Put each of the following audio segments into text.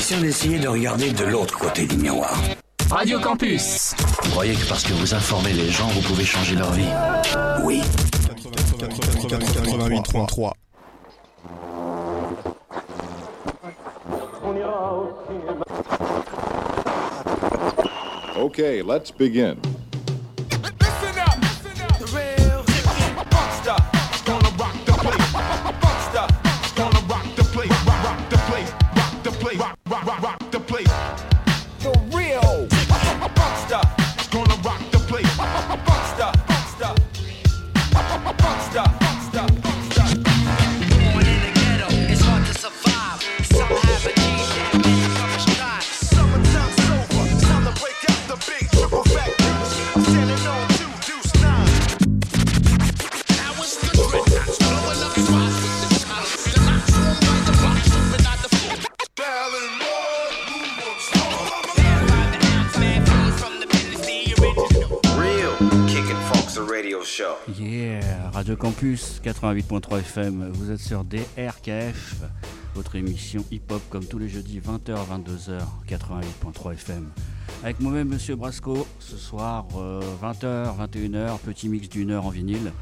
Essayons d'essayer de regarder de l'autre côté du miroir. Radio Campus. Vous croyez que parce que vous informez les gens, vous pouvez changer leur vie Oui. 88.3 Okay, let's begin. 88.3 FM, vous êtes sur DRKF, votre émission hip-hop comme tous les jeudis 20h 22h 88.3 FM. Avec moi-même Monsieur Brasco, ce soir 20h euh, 21h, petit mix d'une heure en vinyle,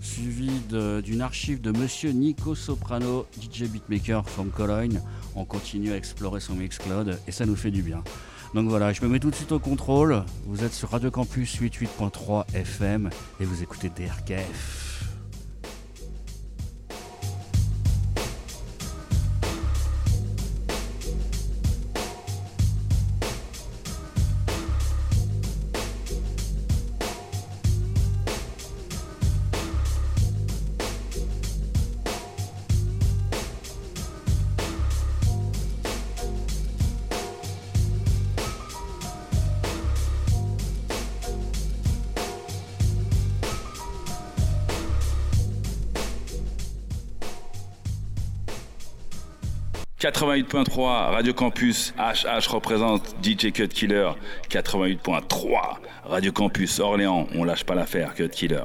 suivi d'une archive de Monsieur Nico Soprano, DJ beatmaker from Cologne. On continue à explorer son Mixcloud et ça nous fait du bien. Donc voilà, je me mets tout de suite au contrôle. Vous êtes sur Radio Campus 88.3 FM et vous écoutez DRKF. 88.3 Radio Campus HH représente DJ Cut Killer 88.3 Radio Campus Orléans on lâche pas l'affaire Cut Killer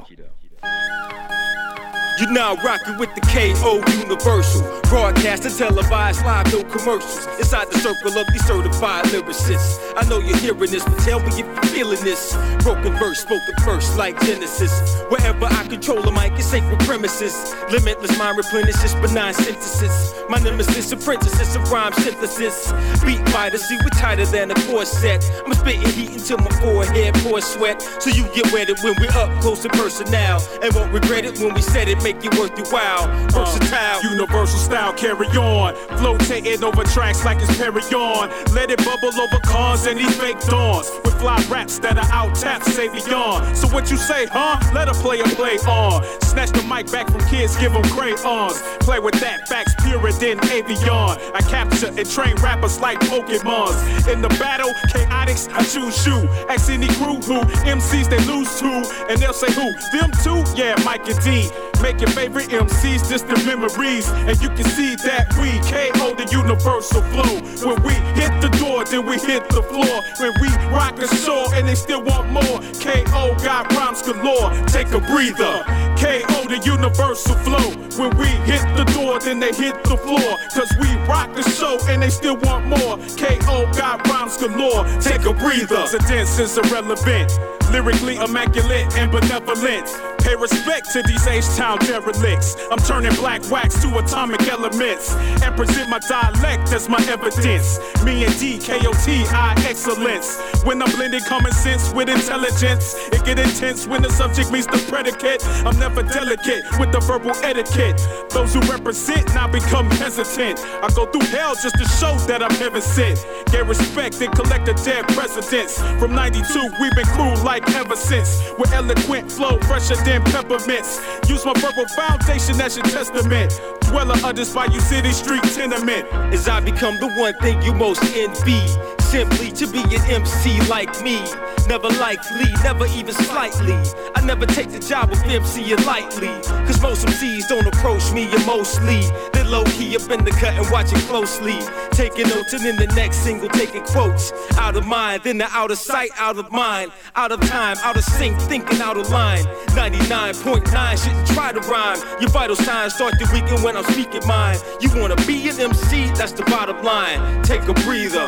You're now rocking with the KO Universal. Broadcast and televised live, no commercials. Inside the circle of these certified lyricists. I know you're hearing this, but tell me if you're feeling this. Broken verse, spoken first, like Genesis. Wherever I control a mic, it's sacred premises. Limitless mind replenishes benign synthesis. My nemesis, apprentices of rhyme synthesis. Beat fighter, see we're tighter than a corset. I'm spitting heat until my forehead pours sweat. So you get wetted when we're up close and personal. And won't regret it when we said it make it worth your while. Versatile, universal style, carry on. Flotating over tracks like it's Perry on. Let it bubble over cars and these fake dawns. With fly raps that are out tapped, say beyond. So what you say, huh? Let a player play on. Snatch the mic back from kids, give them crayons. Play with that, facts purer than Evian. I capture and train rappers like Pokemons. In the battle, chaotics, I choose you. Ask any crew who MCs they lose to, and they'll say who? Them two? Yeah, Mike and D. Make your favorite MCs distant memories. And you can see that we KO the universal flow. When we hit the door, then we hit the floor. When we rock a and they still want more. KO got rhymes galore. Take a breather. KO the universal flow. When we hit the door, then they hit the floor. Cause we rock the show they still want more. KO got rhymes galore. Take a breather. The dance is irrelevant. Lyrically immaculate and benevolent. Pay respect to these H-Town derelicts. I'm turning black wax to atomic elements and present my dialect as my evidence. Me and DKOT, I excellence. When I'm blending common sense with intelligence, it get intense when the subject meets the predicate. I'm never delicate with the verbal etiquette. Those who represent now become hesitant. I go through hell just to show that I'm heaven sent. Get respect and collect the dead presidents. From 92, we've been cool like ever since. With eloquent flow, fresher than peppermints. Use my verbal foundation as your testament. Dweller others by you city street tenement. As I become the one thing you most envy. Simply to be an MC like me Never likely, never even slightly. I never take the job of MCing lightly. Cause most MCs don't approach me, and mostly they're low key up in the cut and watching closely. Taking notes and in the next single taking quotes. Out of mind, then they're out of sight, out of mind. Out of time, out of sync, thinking out of line. 99.9 shouldn't try to rhyme. Your vital signs start to weaken when I'm speaking mine. You wanna be an MC, that's the bottom line. Take a breather.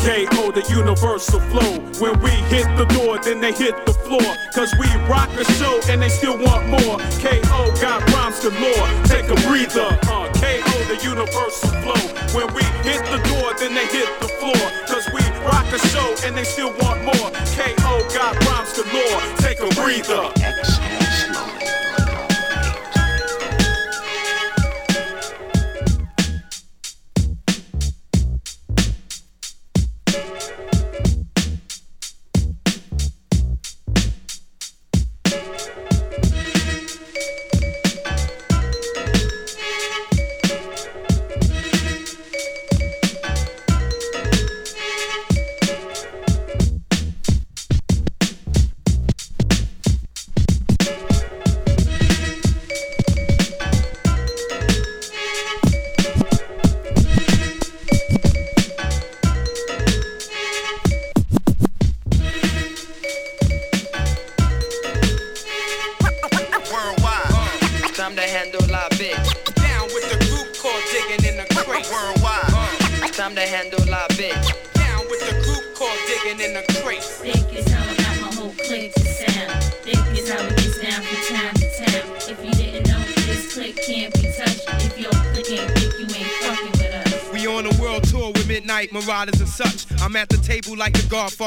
KO, the universal flow. When we hit the door, then they hit the floor. Cause we rock a show and they still want more. KO got rhymes galore. Take a breather. Uh, KO, the universal flow. When we hit the door, then they hit the floor. Cause we rock a show and they still want more. KO got rhymes galore. Take a breather.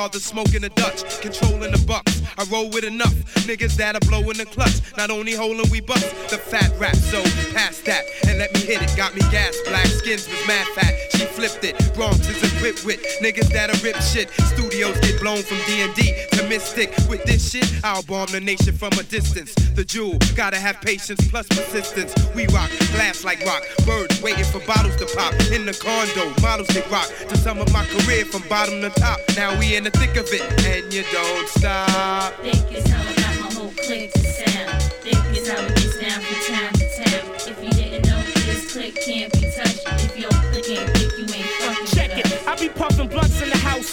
Godfather smoking a Dutch, controlling the bucks. I roll with enough niggas that are blow in the clutch. Not only holding we bust the fat rap, so past that and let me hit it. Got me gas, black skins was mad fat. She flipped it. Bronx is equipped with niggas that are rip shit. Studios get blown from D&D to Mystic. With this shit, I'll bomb the nation from a distance. The jewel, gotta have patience plus persistence. We rock, glass like rock. Birds waiting for bottles to pop. In the condo, models they rock. To sum up my career from bottom to top. Now we in the thick of it, and you don't stop. Think it's how I got my whole clique to sound. Think it's how it gets down from town to town. If you didn't know, this clique can't be touched. If your clique ain't thick, you ain't fucking Check it. I be puffing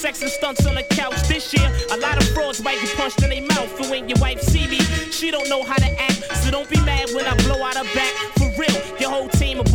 sex and stunts on the couch. This year, a lot of frauds might get punched in their mouth. And when your wife see me, she don't know how to act. So don't be mad when I blow out her back.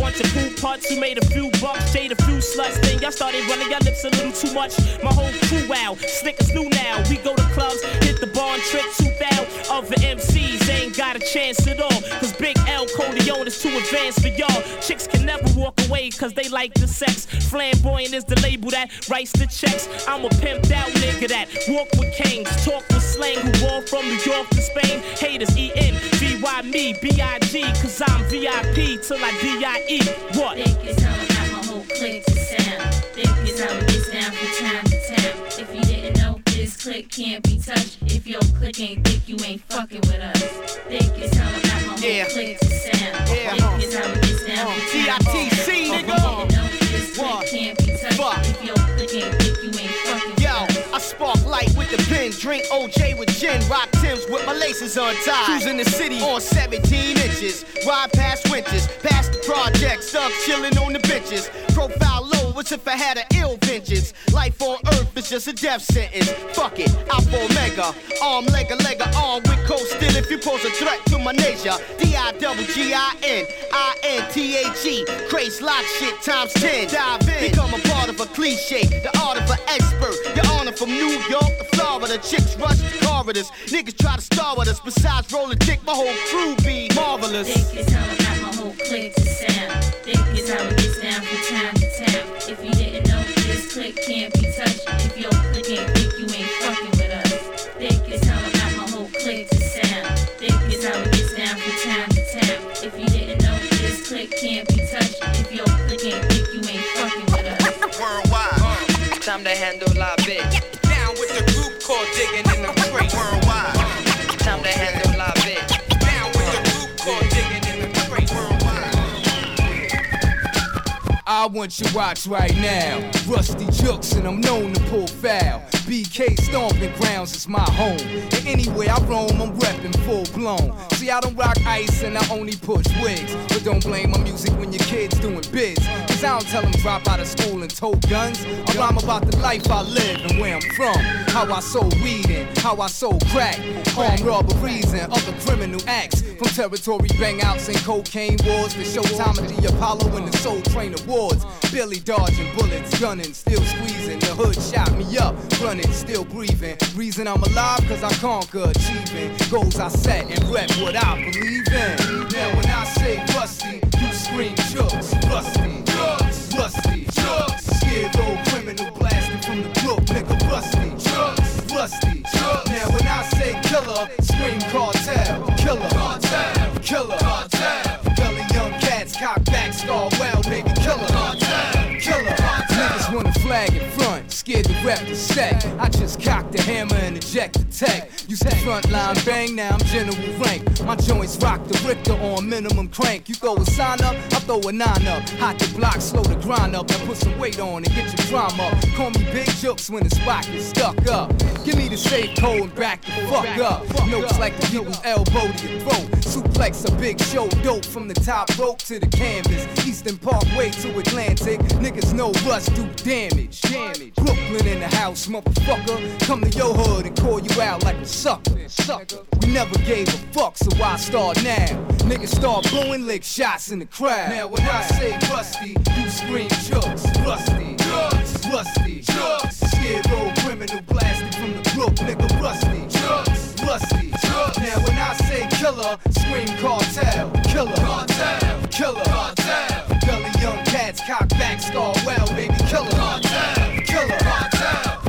Bunch of cool parts who made a few bucks, shade a few sluts. Then y'all started running your lips a little too much. My whole crew out, slick as new now. We go to clubs, hit the bar and trick two thou. Other MCs ain't got a chance at all. Cause Big L Corleone is too advanced for y'all. Chicks can never walk away cause they like the sex. Flamboyant is the label that writes the checks. I'm a pimped out nigga that walk with kings, talk with slang, who ball from New York to Spain. Haters E N V Y me B I G cause I'm VIP till I D What? Think it's how I got my whole clique to sound. Think it's how it gets down from town to town. If you didn't know, this clique can't be touched. If your clique ain't thick, you ain't fucking with us. Think it's how I got my whole Yeah. clique to sound. Yeah. Think it's how it gets down from town to. DITC, If you didn't know, this clique can't be touched. If your clique ain't thick, you ain't fucking with us. I spark light with the pen, drink OJ with gin, rock Tims with my laces untied. Cruising the city on 17 inches, ride past winters, past the projects, up chilling on the benches. Profile low as if I had an ill vengeance. Life on earth is just a death sentence. Fuck it, Alpha Omega, arm, leg, a leg, arm with coast still if you pose a threat to my nature. D I double G I N I N T H E, craze lock shit times 10. Dive in, become a part of a cliche, the art of an expert. Your honor from New York to Florida, chicks rush the corridors. Niggas try to star with us, besides rolling dick, my whole crew be marvelous. Think it's how I got my whole clique to sound. Think it's how it gets down from town to town. If you didn't know, this clique can't be touched. If your clique ain't thick, you ain't fucking with us. Think it's how I got my whole clique to sound. Think it's how it gets down from town to town. If you didn't know, this clique can't be touched. If your clique ain't thick, you ain't fucking with us. Worldwide. Time to handle our bitch. Called digging in the crate. Worldwide. Time to handle live bitch. Down with the group called digging in the crate. I want you watch right now. Ruste Juxx and I'm known to pull foul. BK stomping grounds is my home. And anywhere I roam, I'm reppin' full blown. See, I don't rock ice and I only push wigs. But don't blame my music when your kid's doing biz. Cause I don't tell them drop out of school and tote guns. I rhyme about the life I live and where I'm from. How I sold weed and how I sold crack. Armed robberies and other criminal acts. From territory bangouts and cocaine wars to showtime at the Apollo and the Soul Train Awards. Billy dodging bullets, gunning, still squeezing. The hood shot me up, running, still breathing. Reason I'm alive, cause I conquer, achieving goals I set and rep what I believe in. Now when I say Ruste, you scream Juxx. Ruste, drugs, Ruste, drugs. Scared old criminal blasting from the brook, nigga. Ruste, drugs, Ruste, drugs. Now when I say killer, rep the. I just cocked the hammer and eject the tech. You say frontline bang, now I'm general rank. My joints rock the Richter on minimum crank. You throw a sign up, I throw a nine up. Hot the block, slow the grind up, and put some weight on and get your drama. Call me big Juxx when the spot gets stuck up. Give me the safe code and back the fuck up. Notes like the people's elbow to your throat. Suplex a big show, dope from the top rope to the canvas. Eastern Parkway to Atlantic. Niggas know rush do damage. Damage. Brooklyn in the house, motherfucker. Come to your hood and call you out like a sucker. Sucker. We never gave a fuck, so why start now? Niggas start blowing lick shots in the crowd. Now when I say Ruste, you scream Juxx. Ruste, drugs, Ruste, drugs. Scared old criminal blasted from the brook, nigga. Ruste, drugs, Ruste, drugs. Now when I say killer, scream cartel, killer, cartel, killer, cartel. Gully young cats, cock back, scar well, baby, killer, cartel.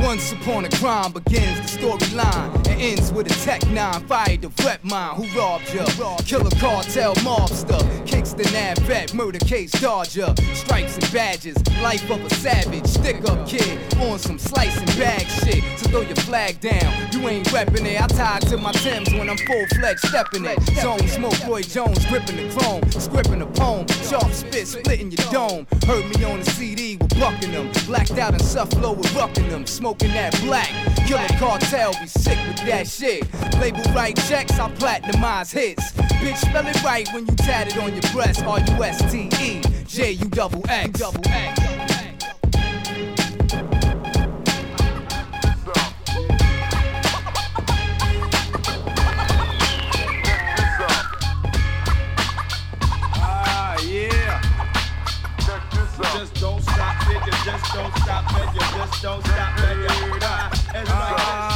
Once upon a crime begins the storyline and ends with a tech nine fired the rep mine who robbed ya. Killer cartel mobster, Kingston Ave vet, murder case dodger, stripes and badges, life of a savage, stick up kid on some slice and bag shit. So throw your flag down, you ain't reppin' it. I tied to my Timbs when I'm full fledged stepping it. Zone smoke, Roy Jones gripping the chrome, scripping a poem, sharp spit splitting your dome. Heard me on the CD with Buckingham, blacked out in Suffalo with Ruckingham, smoking that black. Killer cartel be sick with that shit. Label right checks, I platinumize hits. Bitch, spell it right when you tat it on your breast. R U S T E J U double X. Just don't stop, nigga. Just don't stop, nigga. Just don't stop. Ah, everybody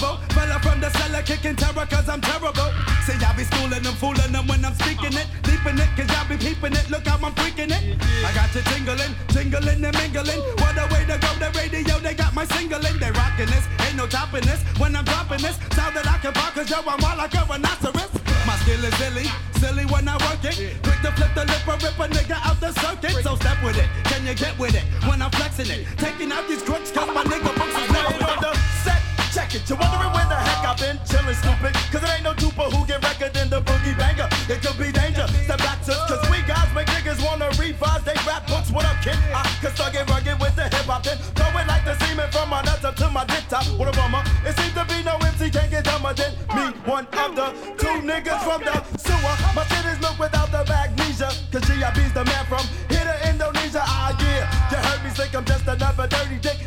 unforgettable. Fella from the cellar kicking terror cause I'm terrible. Say I be schooling them, fooling them when I'm speaking it, leaping it, cause y'all be peeping it. Look how I'm freaking it. I got you tingling, tingling and mingling. What a way to go, the radio, they got my singling. They rocking this, ain't no topping this. When I'm dropping this, sound that I can bark cause yo, I'm all like a rhinoceros. My skill is silly, silly when I work it. Quick to flip the lip or rip a nigga out the circuit. So step with it, can you get with it? When I'm flexing it, taking out these crooks cause my nigga books is Right on the set, check it. You're wondering where the heck I've been chillin' stupid. Cause it ain't no duper who get record in the boogie banger. It could be danger. Step back to cause we guys make niggas wanna revise they rap books. What up, kid? I can start get rugged with the hip hop then. Throw it like the semen from my nuts up to my dick top. What a bummer. It seems to be no MC can't get dumber than me. One of the two niggas from the sewer. My shit is milk without the magnesia. Cause GIB's the man from here to Indonesia. Ah, yeah. You heard me think I'm just another dirty dick.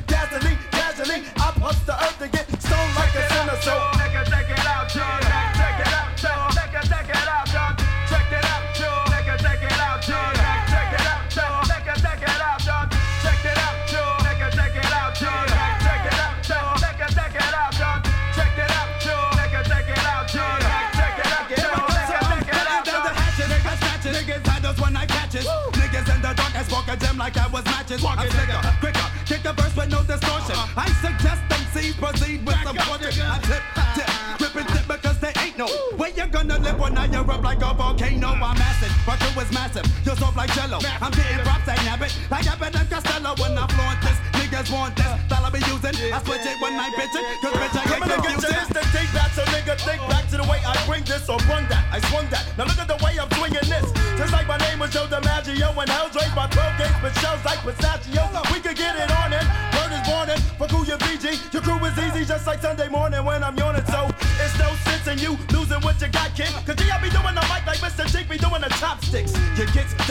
You're up like a volcano, I'm massive. But you is massive, you're soft like jello. I'm getting props I have habit, like Abbott and Costello. When I flaunt this, niggas want this. Thought I be using, I switch it when I bitch it. Cause bitch, I get Coming confused. Coming to take that, so nigga, think back to the way I bring this or run that. I swung that. Now look at the way I'm swinging this. Just like my name was Joe DiMaggio and Hell's Race, my pro gates, but shells like pistachio. We can get it on it. bird is warning for you BG. Your crew is easy, just like Sunday morning when I'm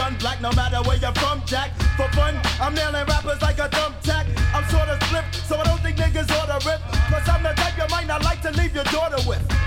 done black, no matter where you're from, Jack. For fun, I'm nailing rappers like a thumbtack. I'm sorta slick, so I don't think niggas oughta rip. Cause I'm the type you might not like to leave your daughter with.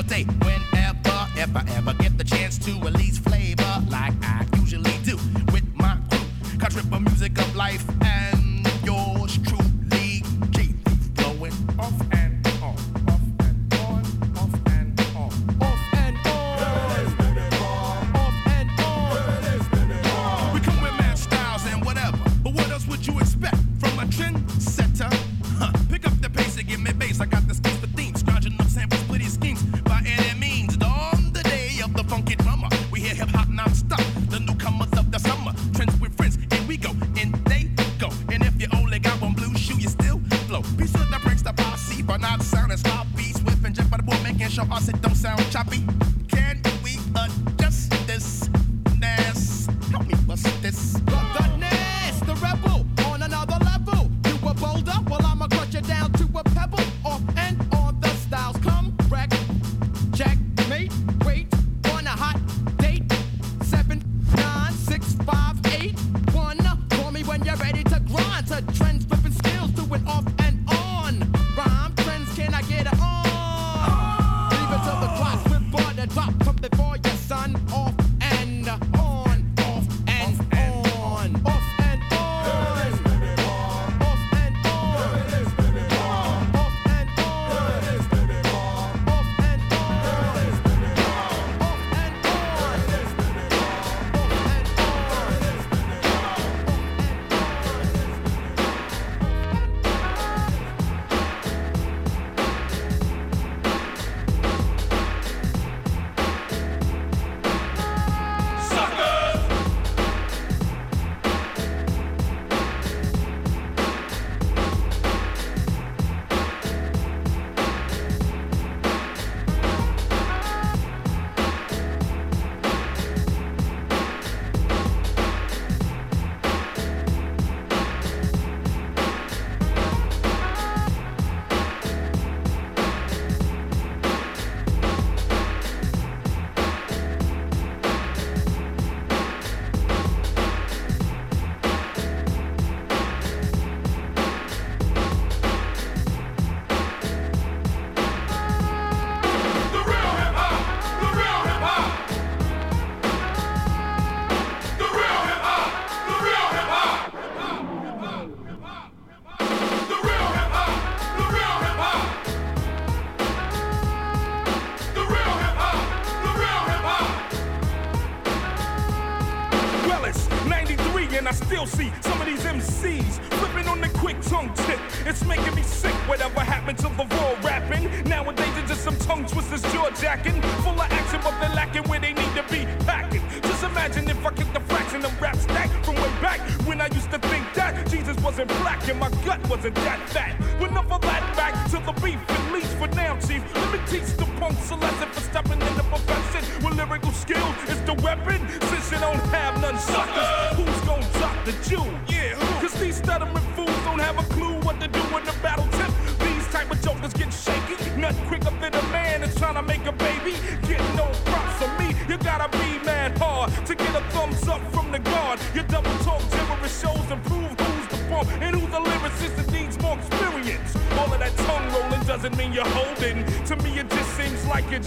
all day. Whenever, if I ever get the chance to release.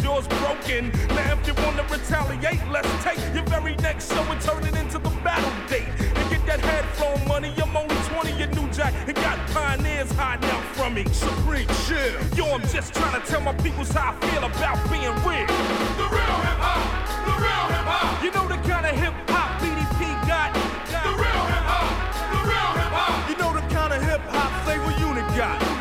Jaw's broken. Now, if you wanna retaliate, let's take your very next show and turn it into the battle date. And get that head flow money. I'm only 20, you new jack, and got pioneers hiding out from me. Supreme chill. Yo, I'm just trying to tell my peoples how I feel about being real. The real hip hop, the real hip hop. You know the kind of hip hop BDP got. The real hip hop, the real hip hop. You know the kind of hip hop flavor unit got.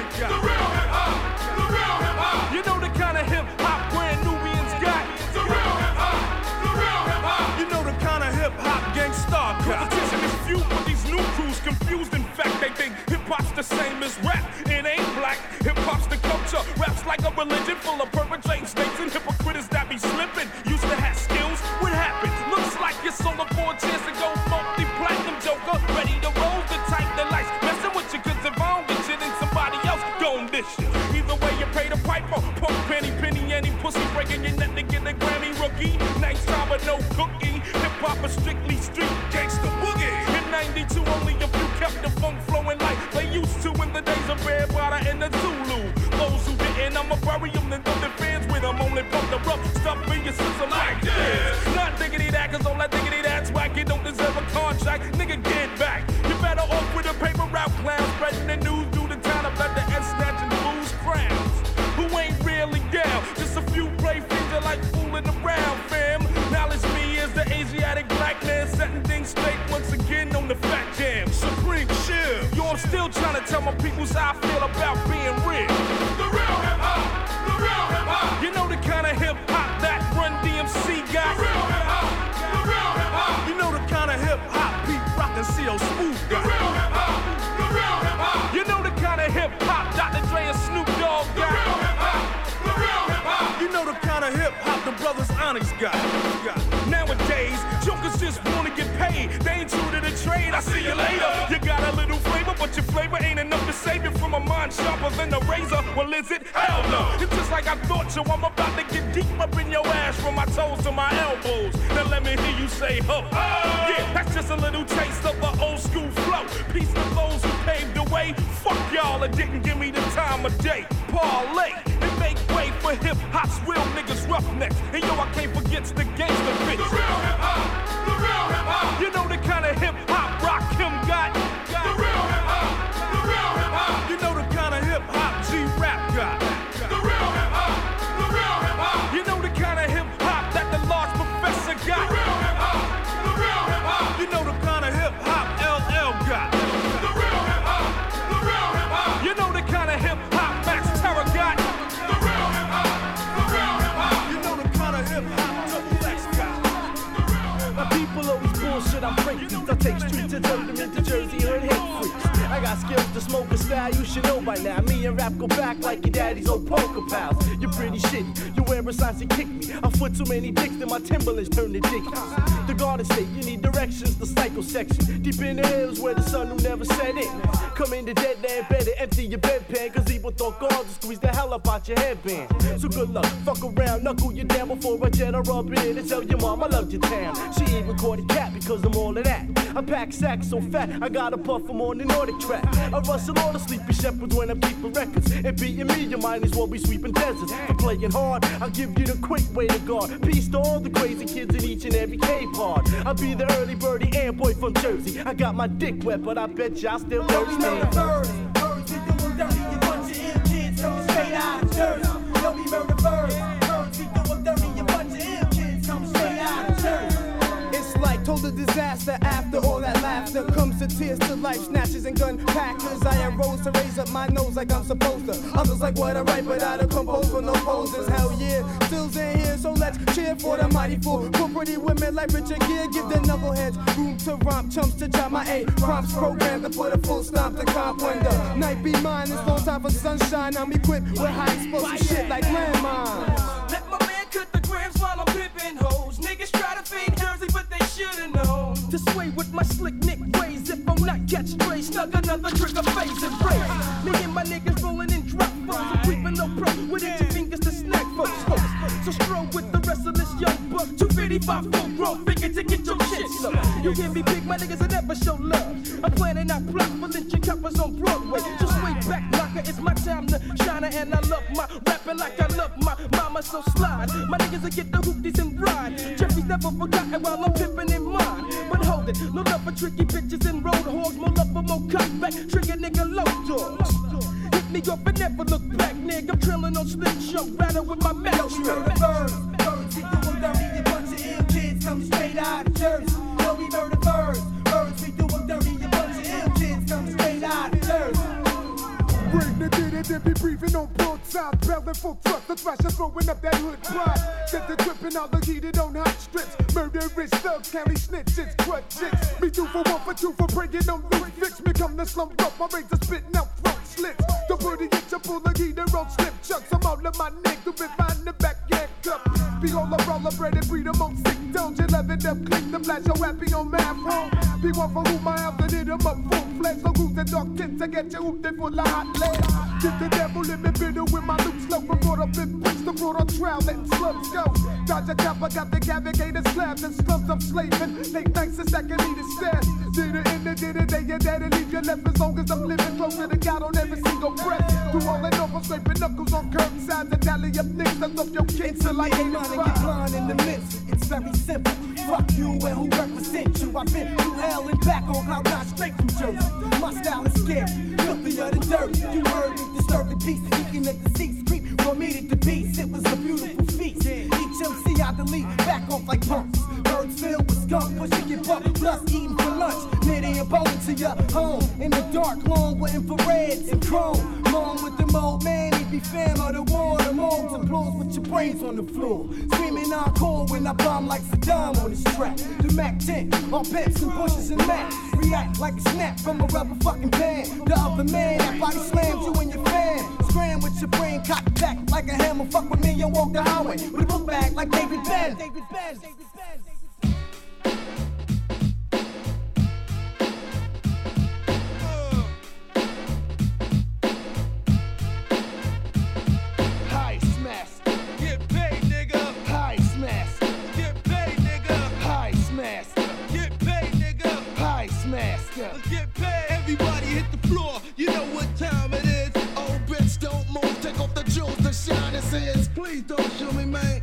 The same as rap. It ain't black. Hip hop's the culture. Rap's like a religion full of perpetrating snakes and hypocrites that be slipping. Used to have skills. What happened? Looks like you sold up for a chance to go multi-platinum joker. Ready to roll the type that likes messing with you. Cause if I don't get you, then somebody else gon' dish you. Either way, you pay the piper. Punk penny, penny, any pussy breaking your neck to get a Grammy rookie. Nice time, but no cookie. Hip hop is strictly street gangsta boogie. In 92, only a few kept the funk I'ma bury them, then throw their fans with them. Only pump the rough stuff in your system like this. Not diggity that, cause all that diggity that's whack. You don't deserve a contract, nigga, get back. You better off with a paper route clown, spreading the news through the town about the S snatching fools crowns. Who ain't really down, just a few play finger like fooling around, fam. Knowledge me as the Asiatic black man, setting things straight once again on the fat jam. Supreme chill. Yo, I'm still trying to tell my peoples how I feel about being real. The real kind of hip hop that Run DMC got. The real hip hop, the real hip hop. You know the kind of hip hop Pete Rock and CL Smooth got. The real hip hop, the real hip hop. You know the kind of hip hop Dr. Dre and Snoop Dogg got. The real hip hop, the real hip hop. You know the kind of hip hop the brothers Onyx got. got. Nowadays, Jokers just wanna get paid. They ain't true to the trade. I see you later. You got a little flavor, but your flavor ain't enough to save you from a mind sharper than a razor. Well, is it? Hell no. It's just like I thought you. I'm to get deep up in your ass from my toes to my elbows. Now let me hear you say ho. Yeah, that's just a little taste of the old school flow. Peace to those who paved the way. Fuck y'all that didn't give me the time of day. Parlay and make way for hip hop's real niggas roughnecks. And yo, I can't forget the gangster bitch. The real hip hop. The real hip hop. You know the kind of hip hop rock him got. The real hip hop. The real hip hop. You know the kind of hip hop G rap got. Take streets turn them into Jersey or got skills to smoke a style you should know by now. Me and rap go back like your daddy's old poker pals. You're pretty shitty. You wear a signs and kick me. I foot too many dicks that my Timberlands turn to dickies. The Garden State, you need directions. The psycho section. Deep in the hills where the sun will never set in. Come in the dead land, better empty your bedpan. Cause evil thought God will squeeze the hell up out your headband. So good luck, fuck around, knuckle you down before I jet her up in and tell your mom I love your town. She even caught a cat because I'm all of that. I pack sacks so fat, I gotta puff them on the Nordic track. I rustle all the sleepy shepherds when I'm keeping records. And beating me, you might as well be sweeping deserts. For playing hard, I'll give you the quick way to guard. Peace to all the crazy kids in each and every K part. I'll be the early birdie and boy from Jersey. I got my dick wet, but I bet y'all still dirty disaster after all that laughter comes to tears to life snatches and gun packers. I arose to raise up my nose like I'm supposed to. Others like what I write, but I don't compose for no poses. Hell yeah, still's in here, so let's cheer for the mighty fool. For pretty women like Richard Gere, give the knuckleheads room to romp, chumps to jam my A. Prompts programmed to put a full stop to cop the night be mine. It's no time for sunshine. I'm equipped with high explosive shit like landmines. Let my man cut the grams while I'm pimping hoes. Should've known. To sway with my slick Nick ways. If I'm not catch stray, snug another trigger face and break. Me and my niggas rolling in drop foes. I'm creeping no pro with itchy fingers to snack folks. folks. So stroll with the rest of this young buck. 255 full grown figure to get your shit slow. You hear me big, my niggas will never show love. I'm planning out plot for lynching coppers on Broadway. So sway back, knocker, it's my time to shine. And I love my rapping like I love my mama, so slide. My niggas will get the hoopties and ride. Jeffrey's never forgotten while I'm pimping in mine. But hold it, no love for tricky bitches and road hogs. More love for more cutback, trigger nigga low dogs. Hit me up and never look back, nigga. I'm trailing on slick show, rattle with my metal Yo, we murder birds. Birds, we doing dirty. You bunch of ill kids coming straight out of Jersey. Yo, we murder birds. Birds, we doing dirty. You bunch of ill kids coming straight out of Jersey. Bring the did it and be breathing on broadside, belling full thrust. The thrasher throwing up that hood pride. Get the dripping all the heated on hot strips. Murderous thugs, county snitches, crud chicks. Me two for one for two for bringing on loose fix. Me come to slump up, my razor spitting out throat slits. The booty itch, a full of heater on slip chucks. I'm all of my neck to be find the back yanked up. Behold, I roll a bread and breed among sick tones. You leavened up, click the flash, so happy on my phone. Be one for whom I have to hit 'em up full flesh. So who's the dark tints to get you hooped in full of hot lead. Get the devil in me bitter with my loop slow. From brought up in Princeton, brought on trial, letting slums go. Dodge a chopper, got the navigator slabs and slums I'm slaving. Take thanks a second, a stab. Did it in the did it, day, your daddy leave your left as long as I'm living closer to God on every single breath. Do all that over, scraping knuckles on curbsides and tally up niggas that's off your kids till I ain't Money get blind in the midst. It's very simple. Fuck you and who represent you. I've been through hell and back on cloud nine straight from Jersey. My style is scary, filthier than dirty. You heard me disturbing peace, speaking of disease, creep from eating the beast. It was a beautiful feast. Each MC I delete, back off like punks. Filled with skunk, pushing your buck, plus eating for lunch. Nitty and bone to your home in the dark, long with infrareds and chrome. Long with the mold, man, he be fam of the war. The mold applause with your brains on the floor. Screaming encore when I bomb like Saddam on this track. The Mac 10, all pets and bushes and maps. React like a snap from a rubber fucking band. The other man that body slams you and your fan. Scram with your brain cocked back like a hammer. Fuck with me and walk the highway with a book bag like David Ben. David Ben. Go. Get paid. Everybody hit the floor. You know what time it is. Old bitch, don't move. Take off the jewels. The shine is his. Please don't shoot me, man.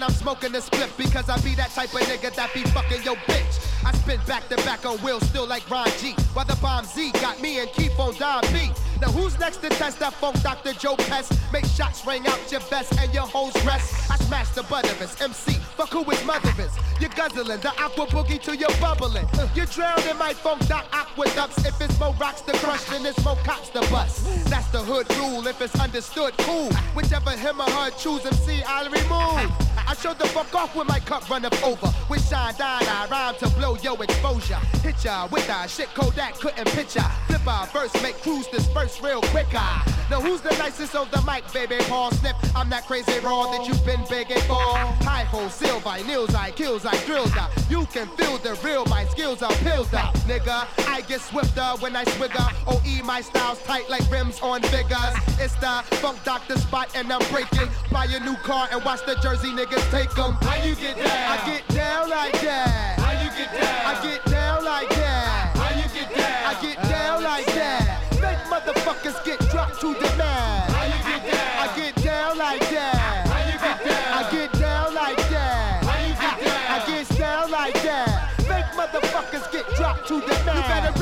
When I'm smoking the split because I be that type of nigga that be fucking your bitch. I spin back to back on wheels still like Ron G. While the bomb Z got me and Keith on Don B. Now who's next to test that funk Dr. Joe Pest? Make shots ring out your vest and your hoes rest. I smash the butterers, MC, fuck who his mother is. You're guzzling the aqua boogie till you're bubbling. You drown in my funk doc aqueducts. If it's more rocks to crush, then it's more cops to bust. That's the hood rule. If it's understood, cool. Whichever him or her choose MC, I'll remove. I showed the fuck off when my cup run up over. With shine down, I rhyme to blow your exposure. Hit ya with a shit Kodak couldn't picture. Flip our verse, make crews disperse real quicker. Now who's the nicest on the mic, baby? Paul Snip. I'm that crazy raw that you've been begging for. High ho, silver, nails, I kills, I drills out. You can feel the real, my skills are pills out. Nigga, I get swifter when I swigger. OE, my style's tight like rims on figures. It's the Funk Doctor Spock and I'm breaking. Buy a new car and watch the Jersey niggas take 'em. How you get down? I get down like that. How you get down? I get motherfuckers get dropped to the mat. How you get down? I get down like that. How you get down? I get down like that. How you get down? I get down like that. Make motherfuckers get dropped to the mat. You better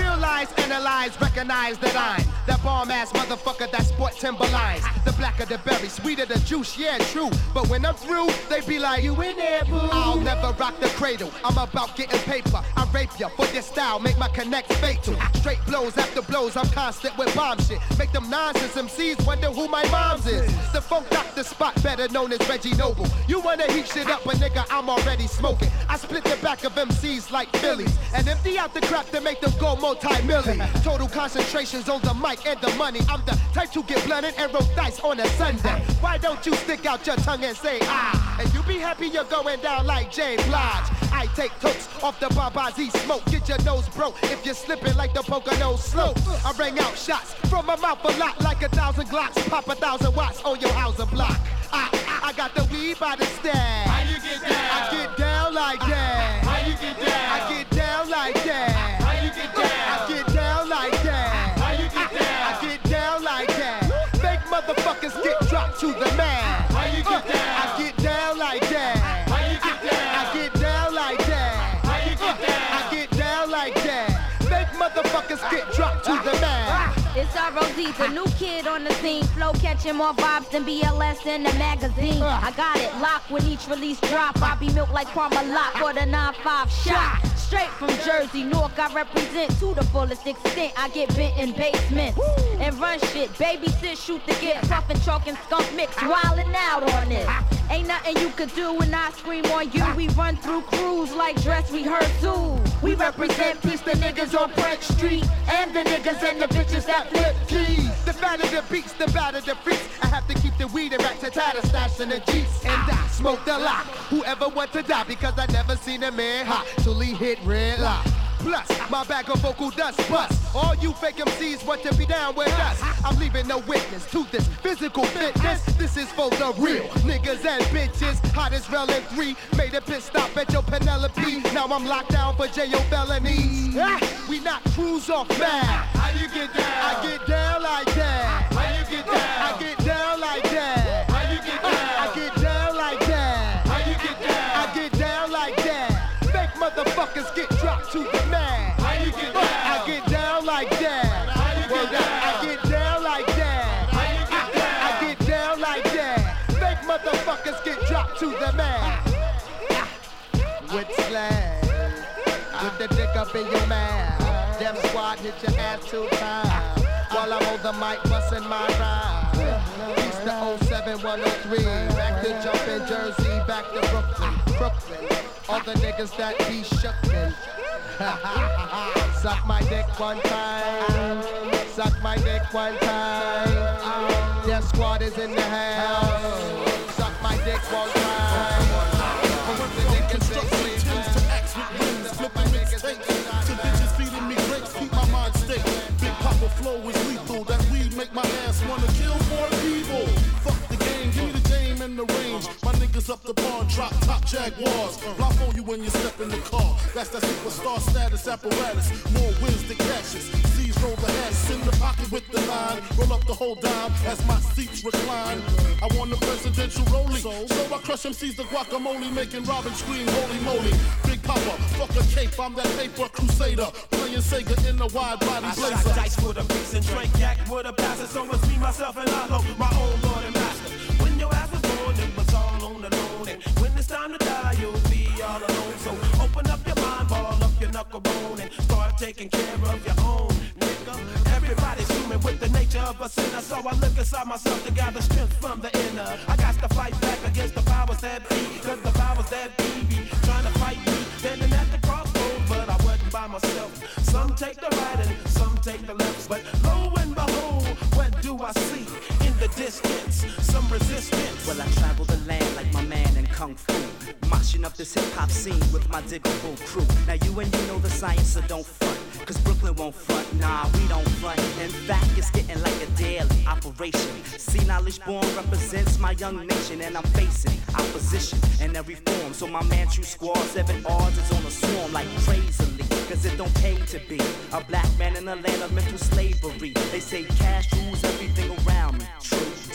realize, analyze, recognize that I'm that bomb ass motherfucker that sport Timberlands. The blacker the berry, sweeter the juice, yeah, true. But when I'm through, they be like, You in there, boo? I'll never rock the cradle. I'm about getting paper. I rape ya for your style, make my connects fatal. Straight blows after blows, I'm constant with bomb shit. Make them nonsense MCs wonder who my mom's is. The Funk Doctor Spock, better known as Reggie Noble. You wanna heat shit up, but nigga, I'm already smoking. I split the back of MCs like Phillies and empty out the crap to make them go multi-million. Total concentrations on the mic and the money. I'm the type to get blunted and roll dice on a Sunday. Why don't you stick out your tongue and say ah? And you be happy you're going down like J. Blige. I take totes off the Babazi smoke. Get your nose broke if you're slipping like the Pocono slope. I rang out shots from my mouth a lot like a thousand glocks. Pop a thousand watts on your house and block. I, I got the weed by the stash. How you get down? I get down like that. How you get down? I get down like that. How you get down? I get down like that. How you get down? I get down like that. Fake motherfuckers get dropped to the man. How you get down? I get down like that. How you get down? I get down like that. How you get down? I get down like that. Fake motherfuckers get dropped to the man. It's ROD, the new kid on the scene. Flow catching more vibes than BLS in the magazine. Uh. I got it locked when each release drop. I be milked like Parmalat for the 9-5 shot. Straight from Jersey, Newark, I represent to the fullest extent. I get bent in basements and run shit. Babysit, shoot the get tough and chalk and skunk mix. Wildin' out on this. Ain't nothing you could do when I scream on you. We run through crews like dress rehearsal. We represent peace, the niggas on French Street. And the niggas and the bitches that flip keys. The fatter the beats, the badder the freaks. I have to keep the weed and racks and tatter stashed in the jeeps. And I smoke the lot. Whoever want to die because I never seen a man hot till he hit red light. Plus, my bag of vocal dust bust. All you fake MCs want to be down with us. I'm leaving no witness to this physical fitness. This is for the real niggas and bitches. Hottest relin three made a pit stop at your Penelope. Now I'm locked down for jail felonies. Ah, we not cruise off mad. How you get down? I get down like that. How you get down? I get down like that. In your mouth. Them squad hit your ass two times. While I'm on the mic busting my rhyme. East to 07103. Back to jumping Jersey, back to Brooklyn. Brooklyn. All the niggas that be shookin'. Suck my dick one time. Suck my dick one time. Their squad is in the house. Suck my dick one time. The niggas say Flip my to bitches feeding me grapes, keep my mind state. Big Papa flow is lethal. That weed make my ass wanna kill more people. Fuck the game, give me the game and the range. Niggas up the bar, drop top Jaguars. Block on you when you step in the car. That's that superstar status apparatus. More wins than cashes. C's roll the hats in the pocket with the line. Roll up the whole dime as my seats recline. I want the presidential rolling. So I crush MCs the guacamole, making Robin scream, holy moly. Big Papa, fuck a cape, I'm that paper crusader. Playing Sega in the wide body blazer. I shot dice with a piece and drank yak with a passer. So it's me, myself, and I know my own Lord and taking care of your own, nigga. Everybody's human with the nature of a sinner. So I look inside myself to gather strength from the inner. I got to fight back against the powers that be. Cause the powers that be be trying to fight me. Standing at the crossroads, but I wasn't by myself. Some take the right and some take the left. But lo and behold, what do I see in the distance? Some resistance. Well, I travel the land like my man Kung Fu. Moshing up this hip hop scene with my diggable crew. Now, you and you know the science, so don't front. Cause Brooklyn won't front, nah, we don't front. In fact, it's getting like a daily operation. See, knowledge born represents my young nation, and I'm facing opposition in every form. So, my man, true squad, seven odds is on a swarm like crazily. Cause it don't pay to be a black man in a land of mental slavery. They say cash rules everything around me.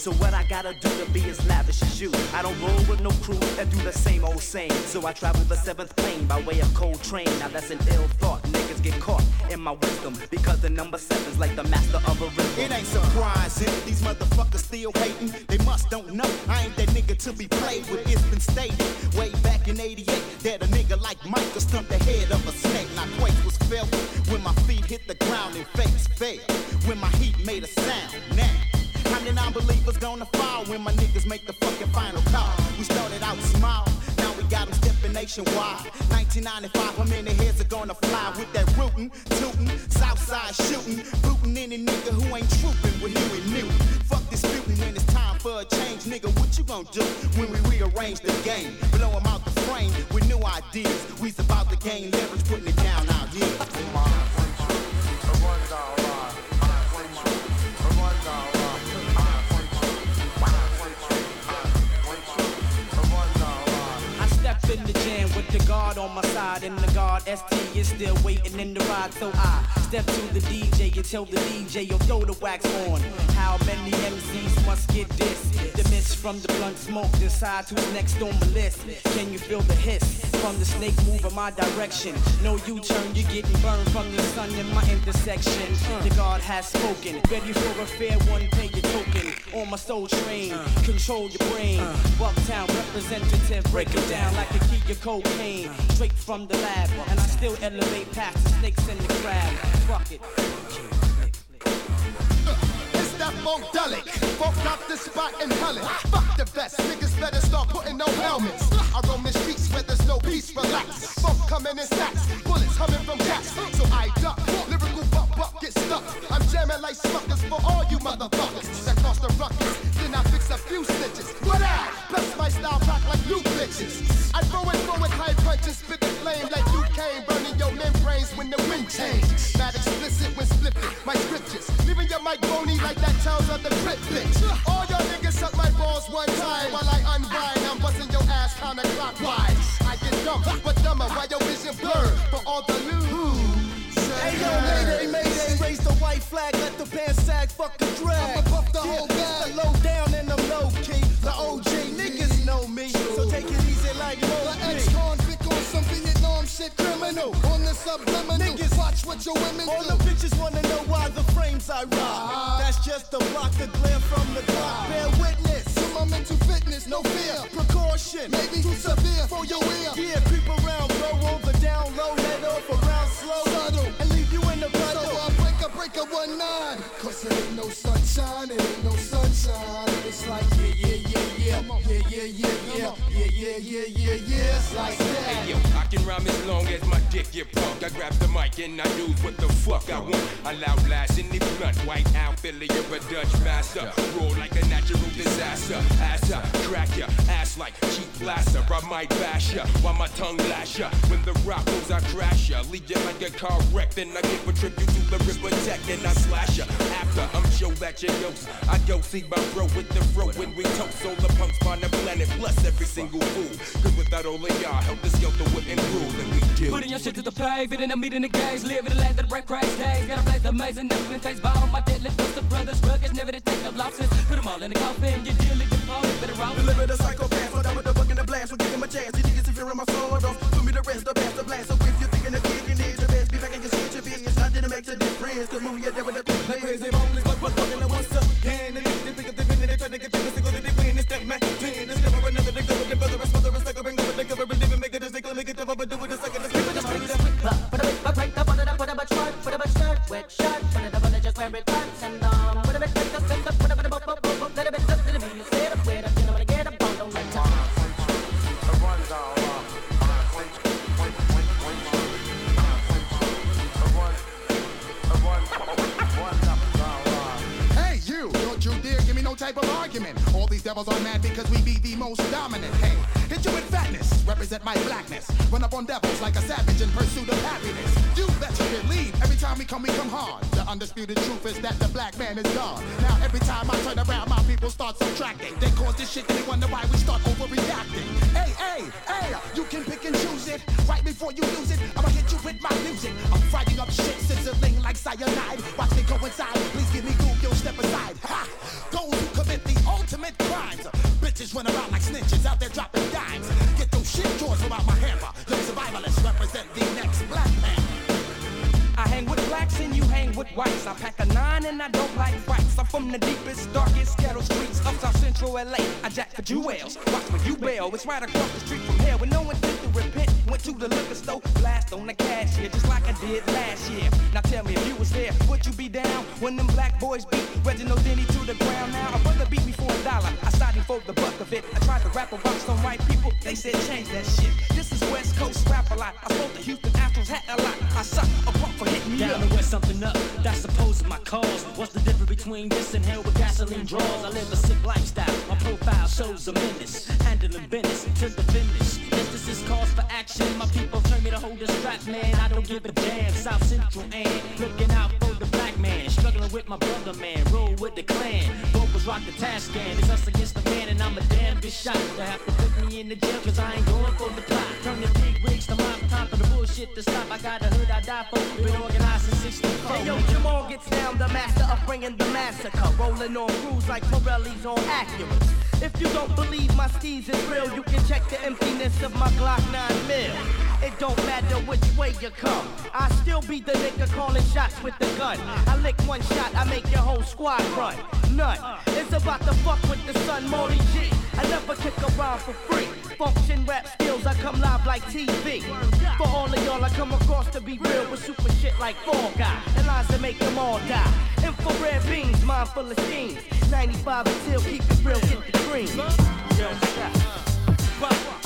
So what I gotta do to be as lavish as you? I don't roll with no crew that do the same old same. So I travel the seventh plane by way of Coltrane. Now that's an ill thought. Niggas get caught in my wisdom because the number seven's like the master of a rhythm. It ain't surprising these motherfuckers still hating. They must don't know I ain't that nigga to be played with. It's been stated way back in '88 that a nigga like Mike could stump the head of a snake. Now quake was felt when my feet hit the ground and face fell. When my heat made a sound. Now. How many non-believers gonna fall when my niggas make the fucking final call? We started out small, now we got them stepping nationwide. 1995, how many heads are gonna fly with that rootin', tootin', Southside shootin', bootin' any nigga who ain't troopin' with Huey Newton. Fuck this disputin' when it's time for a change, nigga. What you gonna do when we rearrange the game? Blow 'em out the frame with new ideas. We's about to gain leverage, puttin' it down out here. Come on. the guard on my side and the guard ST is still waiting in the ride. So I step to the DJ and tell the DJ, yo, throw the wax on. How many MCs must get this? The mist from the blunt smoke decides who's next on the list. Can you feel the hiss from the snake move in my direction? No U-turn, you're getting burned from the sun in my intersection. The guard has spoken, ready for a fair one, pay your token. On my soul train, control your brain. Bucktown representative, break it down like a key of cocaine machine, straight from the lab. And I still elevate past the snakes and the crab. Fuck it. It's that funkdelic, funk up the spot in hell. Fuck the best, niggas better start putting no helmets. I roam the streets where there's no peace, relax. Funk coming in stacks. Houston Astros a lot. I suck a punk for hitting me Down with something up. That's supposed to my cause. What's the difference between this and hell with gasoline draws? I live a sick lifestyle. My profile shows a menace. Handling business to the finish. This is cause for action. My people hold the strap, man. I don't give a damn. South Central and looking out for the black man. Struggling with my brother, man. Roll with the clan. Vocals rock the task can. It's us against the man, and I'm a damn good shot. They have to put me in the jail, cause I ain't going for the plot. Turn the big rigs to my top of the bullshit to stop. I got a hood I die for. Been organized since 64. Hey yo, Jamal gets down, the master of bringing the massacre. Rolling on crews like Pirelli's on Acura. If you don't believe my steez is real, you can check the emptiness of my Glock 9 mil. It don't matter which way you come. I still be the nigga calling shots with the gun. I lick one shot, I make your whole squad run. None. It's about to fuck with the sun, Maury G. I never kick around for free. Function rap skills, I come live like TV. For all of y'all, I come across to be real with super shit like Fall Guy. And lines that make them all die. Infrared beams, mind full of schemes. 95 until keep it real, get the stop.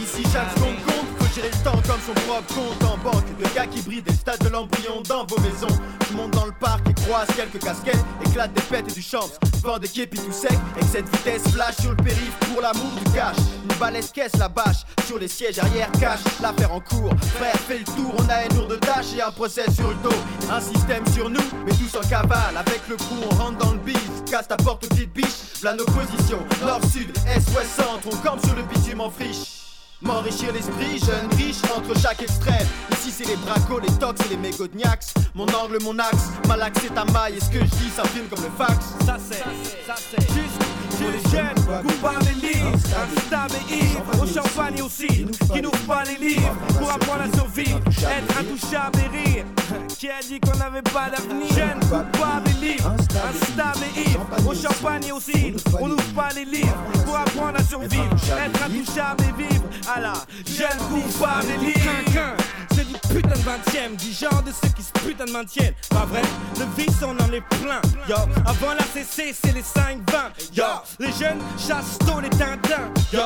Ici chaque seconde compte, faut gérer le temps comme son propre compte en banque. De gars qui brillent des stades de l'embryon dans vos maisons. Je monte dans le parc et croise quelques casquettes Éclate des pètes et du champs Vend des képis tout sec Excès de vitesse, flash sur le périph' pour l'amour du cash balèze caisse la bâche Sur les sièges arrière cache. L'affaire en cours Frère fait le tour, on a une lourde tâche Et un procès sur le dos. Un système sur nous, mais tous en cavale. Avec le coup on rentre dans le bif Casse ta porte aux petites biches V'là nos positions, nord, sud, est, ouest, centre On campe sur le bitume en friche M'enrichir l'esprit, jeune, riche, entre chaque extrême. Ici c'est les bracos, les tox et les mégodniacs Mon angle, mon axe, malaxe c'est ta maille. Et ce que je dis s'imprime comme le fax? Ça c'est, ça c'est. Juste pour les jeunes, coupables et libres, instables et ivres, au champagne aussi, qui n'ouvrent pas les livres. Pour apprendre à survivre, être intouchable et rire. Qui a dit qu'on n'avait pas d'avenir? Jeunes, coupables et libres, instables et ivres, au champagne aussi, on n'ouvre pas les livres pour apprendre à survivre, être intouchable et vivre. À la jeune, coupable et libre. C'est du putain de 20ème, du genre de ceux qui se putain de maintiennent. Pas vrai, le vice on en est plein. Yo, avant la CC, c'est les 5-20. Yo, les jeunes chassent tôt les tintins. Yo,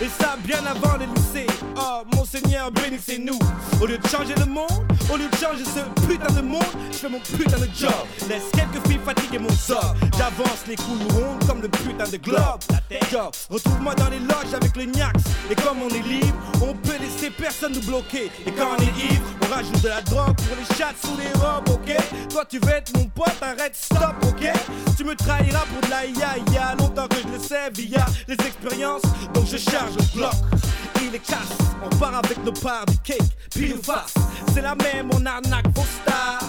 et ça bien avant les lycées. Oh, mon Seigneur, bénissez-nous. Au lieu de changer le monde, au lieu de changer ce putain de monde, je fais mon putain de job. Laisse quelques filles fatiguer mon sort. J'avance les couilles rondes comme le putain de globe. Yo, retrouve-moi dans les loges avec les niax. Et comme on est libre, on peut laisser personne nous bloquer. Et quand on est ivre, on rajoute de la drogue pour les chats sous les robes, ok? Toi tu veux être mon pote, arrête, stop, ok? Tu me trahiras pour de la IA, il y a longtemps que je le sais via les expériences, donc je charge le bloc. On part avec nos parts du cake, nous face. C'est la même, on arnaque vos stars.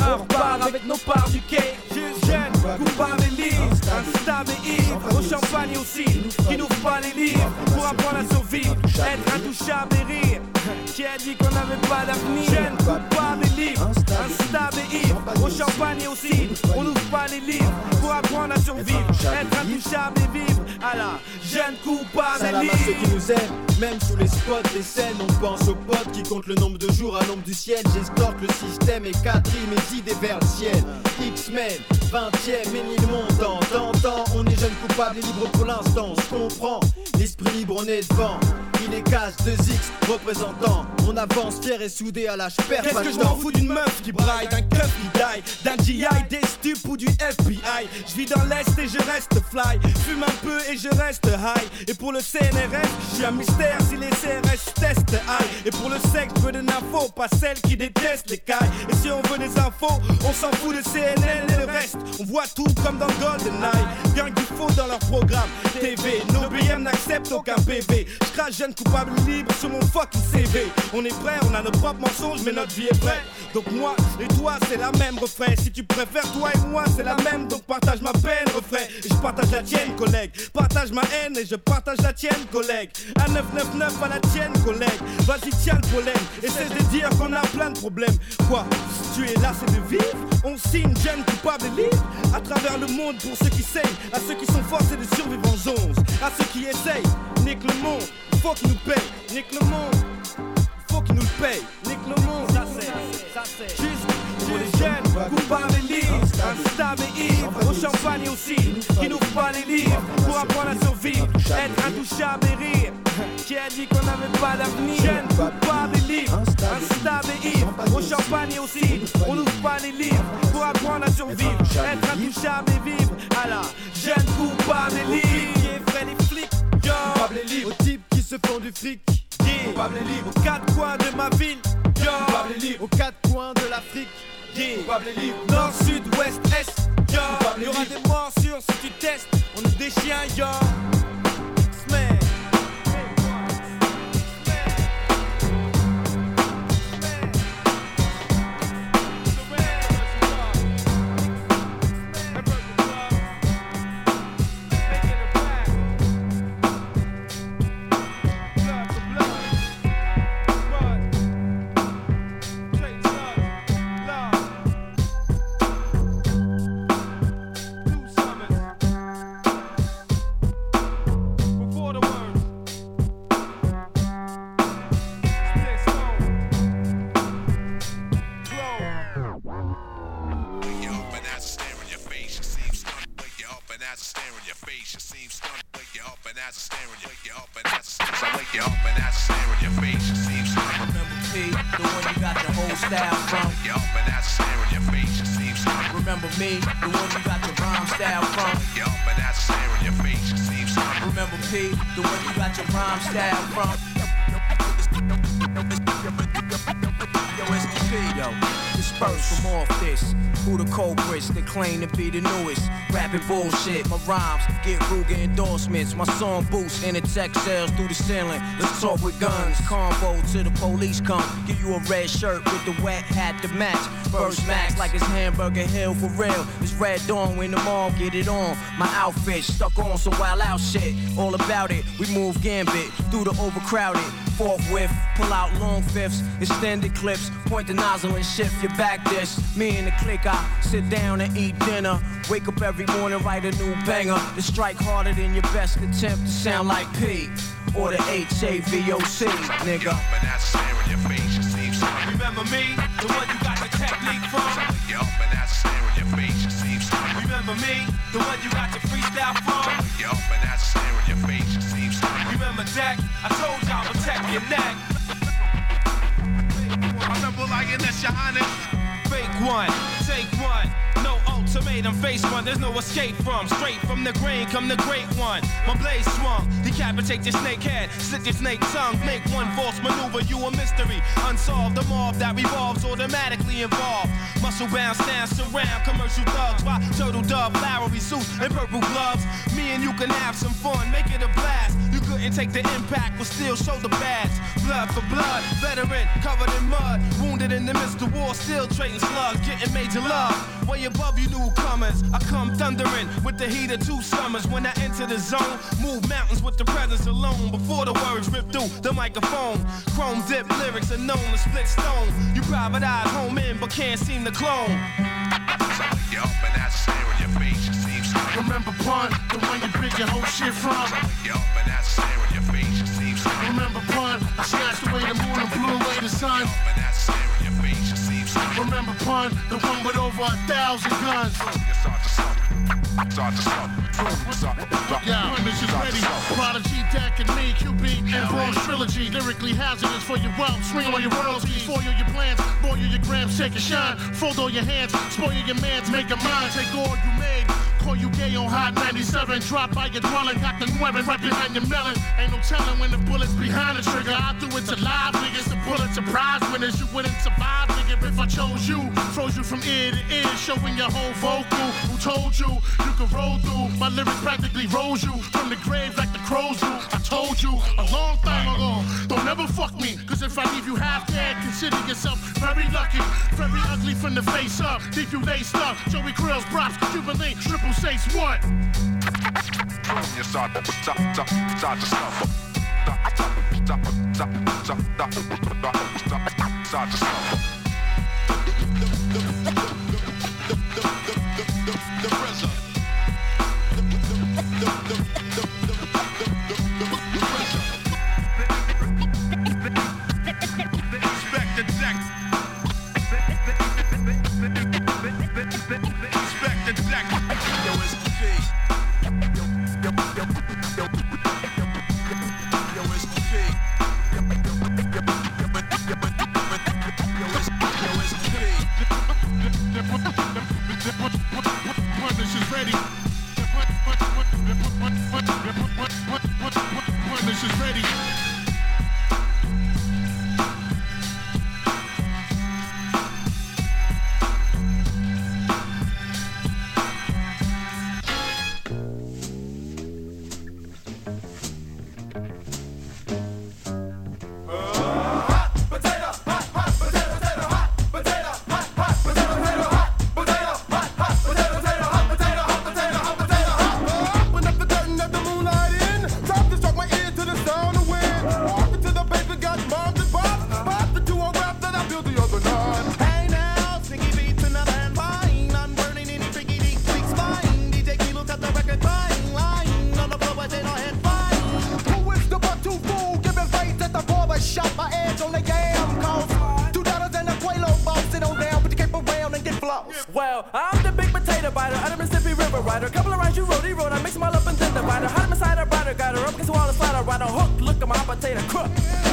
On repart avec nos parts du cake, juste jeune, coupable et libre, instable et ivre, au champagne aussi, qui n'ouvre pas les livres pour apprendre à survivre, être intouchable et rire. Qui a dit qu'on n'avait pas d'avenir Jeune, coupable et libre, instable et ivre, au champagne aussi, on n'ouvre pas les livres pour apprendre à survivre, être intouchable et vivre. À la jeune, coupable et libre. ceux qui nous aiment, même sous les spots des scènes, on pense aux potes qui comptent le nombre de jours à l'ombre du ciel. J'escorte le système et quadrille mes idées vers le ciel. X-Men, 20ème et ni le montant. D'antan, on est jeunes coupables et libres pour l'instant. On se comprend, l'esprit libre, on est devant. Il est cash, 2X, représentant. On avance fier et soudé à l'âge perds Qu'est-ce que je m'en fous d'une meuf qui braille, d'un keuf qui die, d'un GI, des stupes ou du FBI Je vis dans l'Est et je reste fly, fume un peu et je reste high. Et pour le CNRS, je suis un mystère si les CRS testent high. Et pour le sexe, je veux des infos, pas celles qui détestent les cailles. Et si on veut des infos, on s'en fout de CNN et le reste. On voit tout comme dans GoldenEye, gang du faux dans leur programme. TV, nos BM n'acceptent aucun PV Je crache coupable libre sur mon fucking CV On est prêt, on a nos propres mensonges mais notre vie est vraie. Donc moi et toi c'est la même refrain. Si tu préfères toi et moi c'est la même. Donc partage ma peine refrain. Et je partage la tienne collègue. Partage ma haine et je partage la tienne collègue. À 999 à la tienne collègue. Vas-y tiens le pollen Et de dire qu'on a plein de problèmes. Quoi? Tu es là c'est de vivre. On signe jeune coupable libre. À travers le monde pour ceux qui saignent. À ceux qui sont forcés de survivre en zone À ceux qui essayent Nique le monde Faut qu'ils nous payent Nique le monde. Faut qu'ils nous le payent. Nique le monde, ça c'est, ça c'est. Juste les jeunes, coupables et libres, instables et ivres, au champagne aussi, qui n'ouvrent pas les livres. Pour apprendre à survivre, être intouchable et rire. Qui a dit qu'on n'avait pas d'avenir? Jeunes, coupables et libres, instables et ivres, au champagne aussi, on n'ouvre pas les livres. Pour apprendre à survivre, être intouchable et vivre. À la jeune, coupable et libre, les flics, yo. Et se font du fric. Coupable et libre. Aux quatre coins de ma ville, yo. Coupable et libre. Aux quatre coins de l'Afrique, yeah. Coupable et libre. Nord, sud, ouest, est, yo. Il y aura des morsures si tu testes. On est des chiens, yo. X-Men. Rhymes get Ruger endorsements. My song boosts in the tech sales through the ceiling. Let's talk with guns. Convo to the police come. Give you a red shirt with the wet hat to match. First max like it's Hamburger Hill for real. It's Red Dawn when the mall get it on. My outfit stuck on some wild out shit. All about it. We move gambit through the overcrowded. Forthwith, pull out long fifths, extended clips, point the nozzle and shift your back dish. Me and the clique, I sit down and eat dinner. Wake up every morning, write a new banger. To strike harder than your best attempt to sound like P or the H-A-V-O-C, nigga. Remember me, the one you got the technique from. Remember me, the one you got your freestyle from. Remember Jack, I told y'all protect your neck. Remember lioness, your. Fake one, take one. No ultimatum, face one, there's no escape from. Straight from the grain, come the great one. My blade swung, decapitate your snake head, slit your snake tongue, make one false maneuver, you a mystery. Unsolved, the mob that revolves automatically involved. Muscle bound, stand surround, commercial thugs, by turtle dove, flowery suits, and purple gloves. Me and you can have some fun, make it a blast. You couldn't take the impact, but still show the badge. Blood for blood, veteran, covered in mud, wounded in the midst of war, still trading slugs, getting major love. Way above you newcomers, I come thundering with the heat of two summers. When I enter the zone, move mountains with the presence alone. Before the words rip through the microphone, chrome dip lyrics are known to split stone. You private eyes home in, but can't seem to clone. Remember pun, the one you pick your whole shit from. Remember pun, I snatched away the moon and blew away the sun. Remember pun, the one with over a thousand guns. Yeah, witness is ready. Prodigy, Dak, and me, QB, and Bronx Trilogy. Lyrically hazardous for your wealth. Swing on your royalties, foil your plans, boil your grams, take a shine. Fold all your hands, spoil your mans, make a mind. Take all you made. Call you gay on Hot 97. Drop by your dwelling, got the nueve right behind your melon. Ain't no telling when the bullet's behind the trigger. I do it to live niggas, the Pulitzer Prize winners. You wouldn't survive, nigga, if I chose you. Froze you from ear to ear, showing your whole vocal. Who told you you could roll through? My lyrics practically rose you from the grave like the crows do. I told you a long time ago. Don't ever fuck me, cause if I leave you half dead, consider yourself very lucky. Very ugly from the face up. Leave you laced up. Joey Krills, props, Jubilee, triple six, what? Potato crook.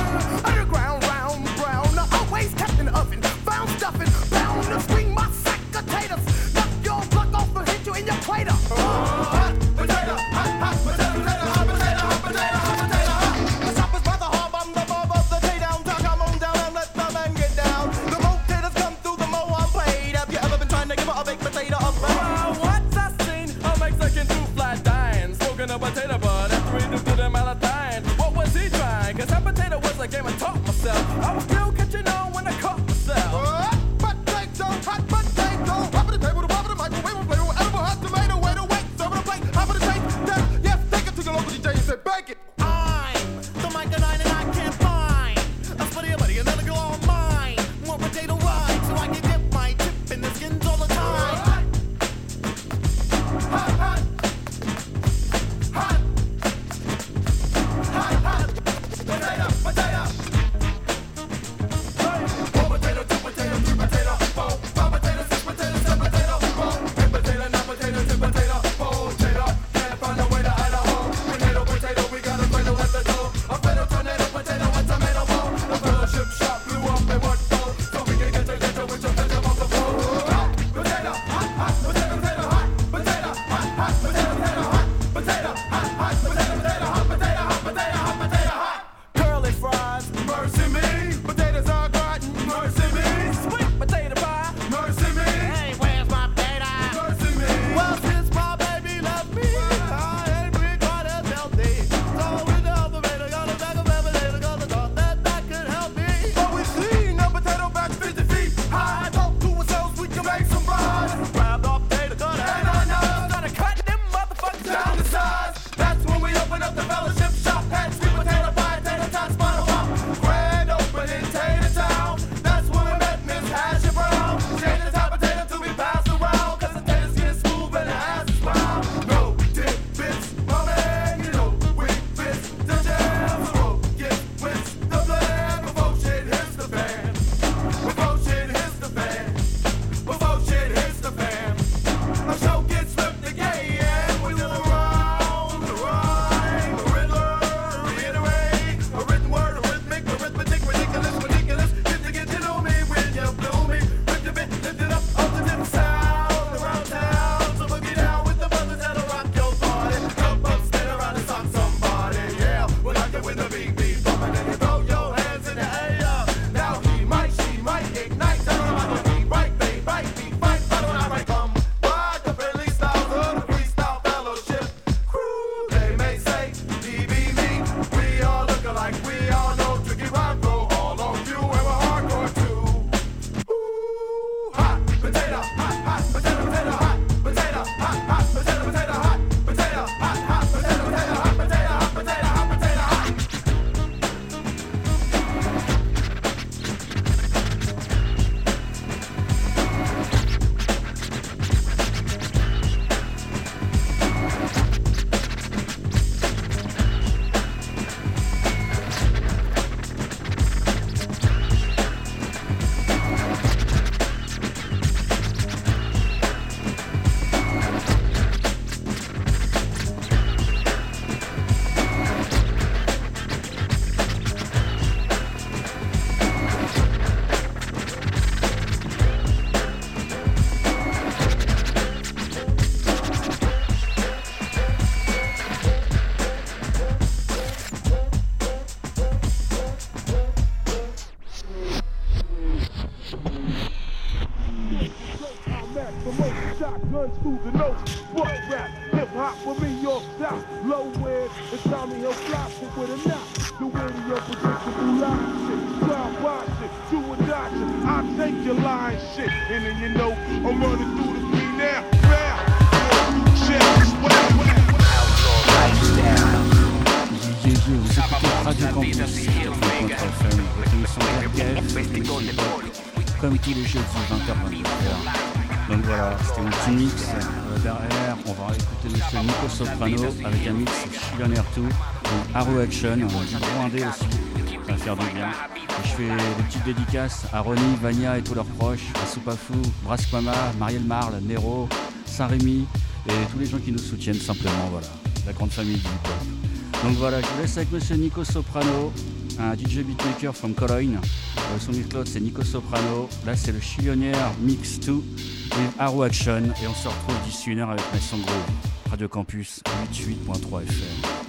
Aussi, ça va faire du bien. Je fais des petites dédicaces à Ronnie, Vania et tous leurs proches, à Soupafou, Brasquama, Marielle Marle, Nero, Saint-Rémy, et tous les gens qui nous soutiennent simplement, voilà, la grande famille du hip-hop. Donc voilà, je vous laisse avec monsieur Nico Soprano, un DJ beatmaker from Cologne. Euh, son micro c'est Nico Soprano. Là c'est le Chillionnaire Mix 2 with Arrow Action et on se retrouve d'ici une heure avec Mason Grove. Radio Campus 88.3 FM.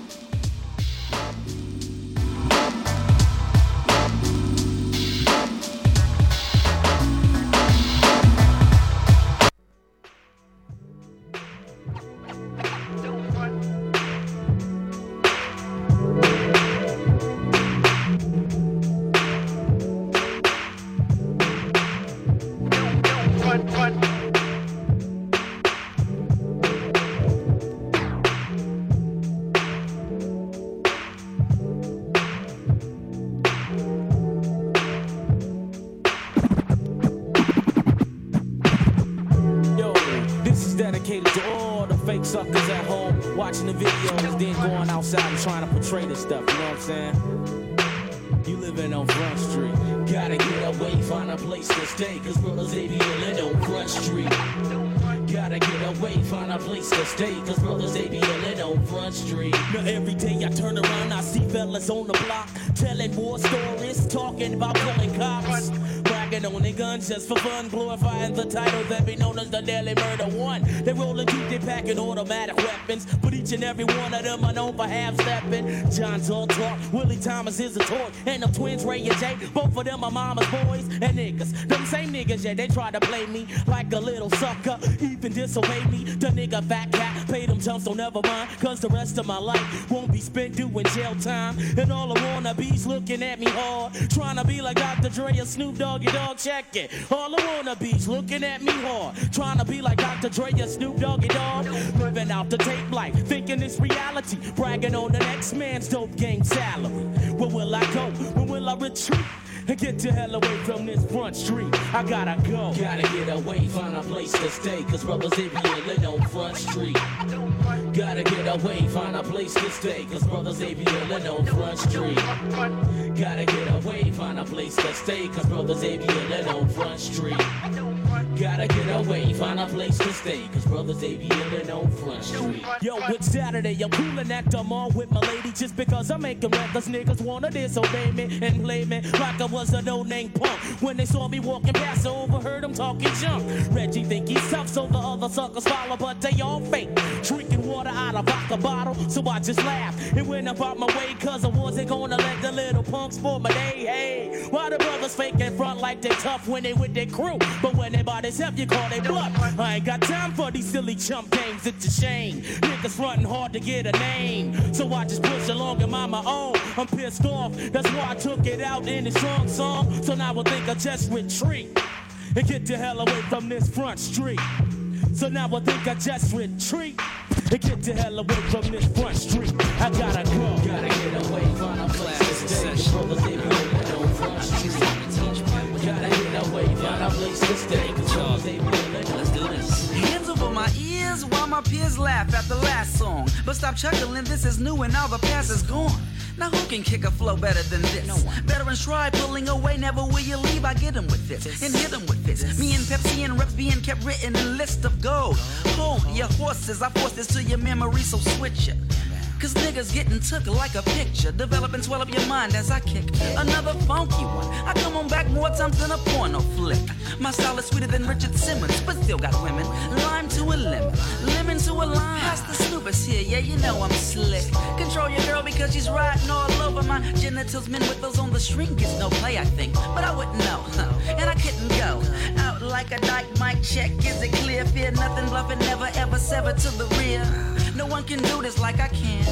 Stay. Cause brothers, living on Front Street. Gotta get away, find a place to stay. Cause brothers, living on Front Street. Now every day I turn around, I see fellas on the block telling more stories, talking about killing cops. Bragging on their guns just for fun, glorifying the title that be known as the Daily Murder One. They rolling deep, they packing automatic weapons, each and every one of them are known for half stepping. John's all talk, Willie Thomas is a toy, and the twins Ray and Jay, both of them are mama's boys and niggas. Them same niggas, yeah, they try to play me like a little sucker, even disobey me. The nigga fat cat paid them jumps, so never mind, cause the rest of my life won't be spent doing jail time. And all the wannabes looking at me hard, trying to be like Dr. Dre or Snoop Doggy Dogg, check it. All the wannabes looking at me hard, trying to be like Dr. Dre or Snoop Doggy Dogg, living out the tape life, thinking it's reality, bragging on the next man's dope game salary. Where will I go? When will I retreat? And get the hell away from this front street. I gotta go. Gotta get away, find a place to stay. Cause brothers, be living on front street. Gotta get away, find a place to stay. Cause brothers, living on front street. Gotta get away, find a place to stay. Cause brothers, living on front street. Gotta get away, find a place to stay. Cause brothers, living on front street. Yo, it's Saturday, I'm coolin' at the mall with my lady. Just because I'm making records, niggas wanna disobey me and play me like I was a no-name punk. When they saw me walking past, I overheard them talking junk. Reggie think he's tough, so the other suckers follow, but they all fake. Drinking water out of vodka bottle, so I just laughed and went about my way, cause I wasn't gonna let the little punks for my day. Hey, why the brothers fake in front like they tough when they with their crew? But when they by themselves, you call they bluff. I ain't got time for these silly chump games, it's a shame. Niggas frontin' hard to get a name, so I just push along and mind my own. I'm pissed off, that's why I took it out in a strong song. So now I think I just retreat and get the hell away from this front street. So now I think I just retreat and get the hell away from this front street. I gotta go. Gotta get away, find a place to stay. Brothers, they be living on front street. Gotta get away, find a place to stay. Brothers, they be living on front street. Hands over my ears while my peers laugh at the last song. But stop chuckling, this is new and all the past is gone. Now who can kick a flow better than this? No one. Veterans try pulling away, never will you leave. I get get 'em with this and hit hit 'em with this. Me and Pepsi and reps being kept written in list of gold. Hold your horses, I force this to your memory, so switch it. Cause niggas getting took like a picture. Develop and swell up your mind as I kick another funky one. I come on back more times than a porno flick. My style is sweeter than Richard Simmons, but still got women. Lime to a lemon, lemon to a lime. Pass the snoopers here, yeah, you know I'm slick. Control your girl because she's riding all over my genitals. Men with those on the shrink gets no play, I think. But I wouldn't know, and I couldn't go. Out like a dyke mic check, is it clear? Fear nothing, bluffing, never ever sever to the rear. No one can do this like I can.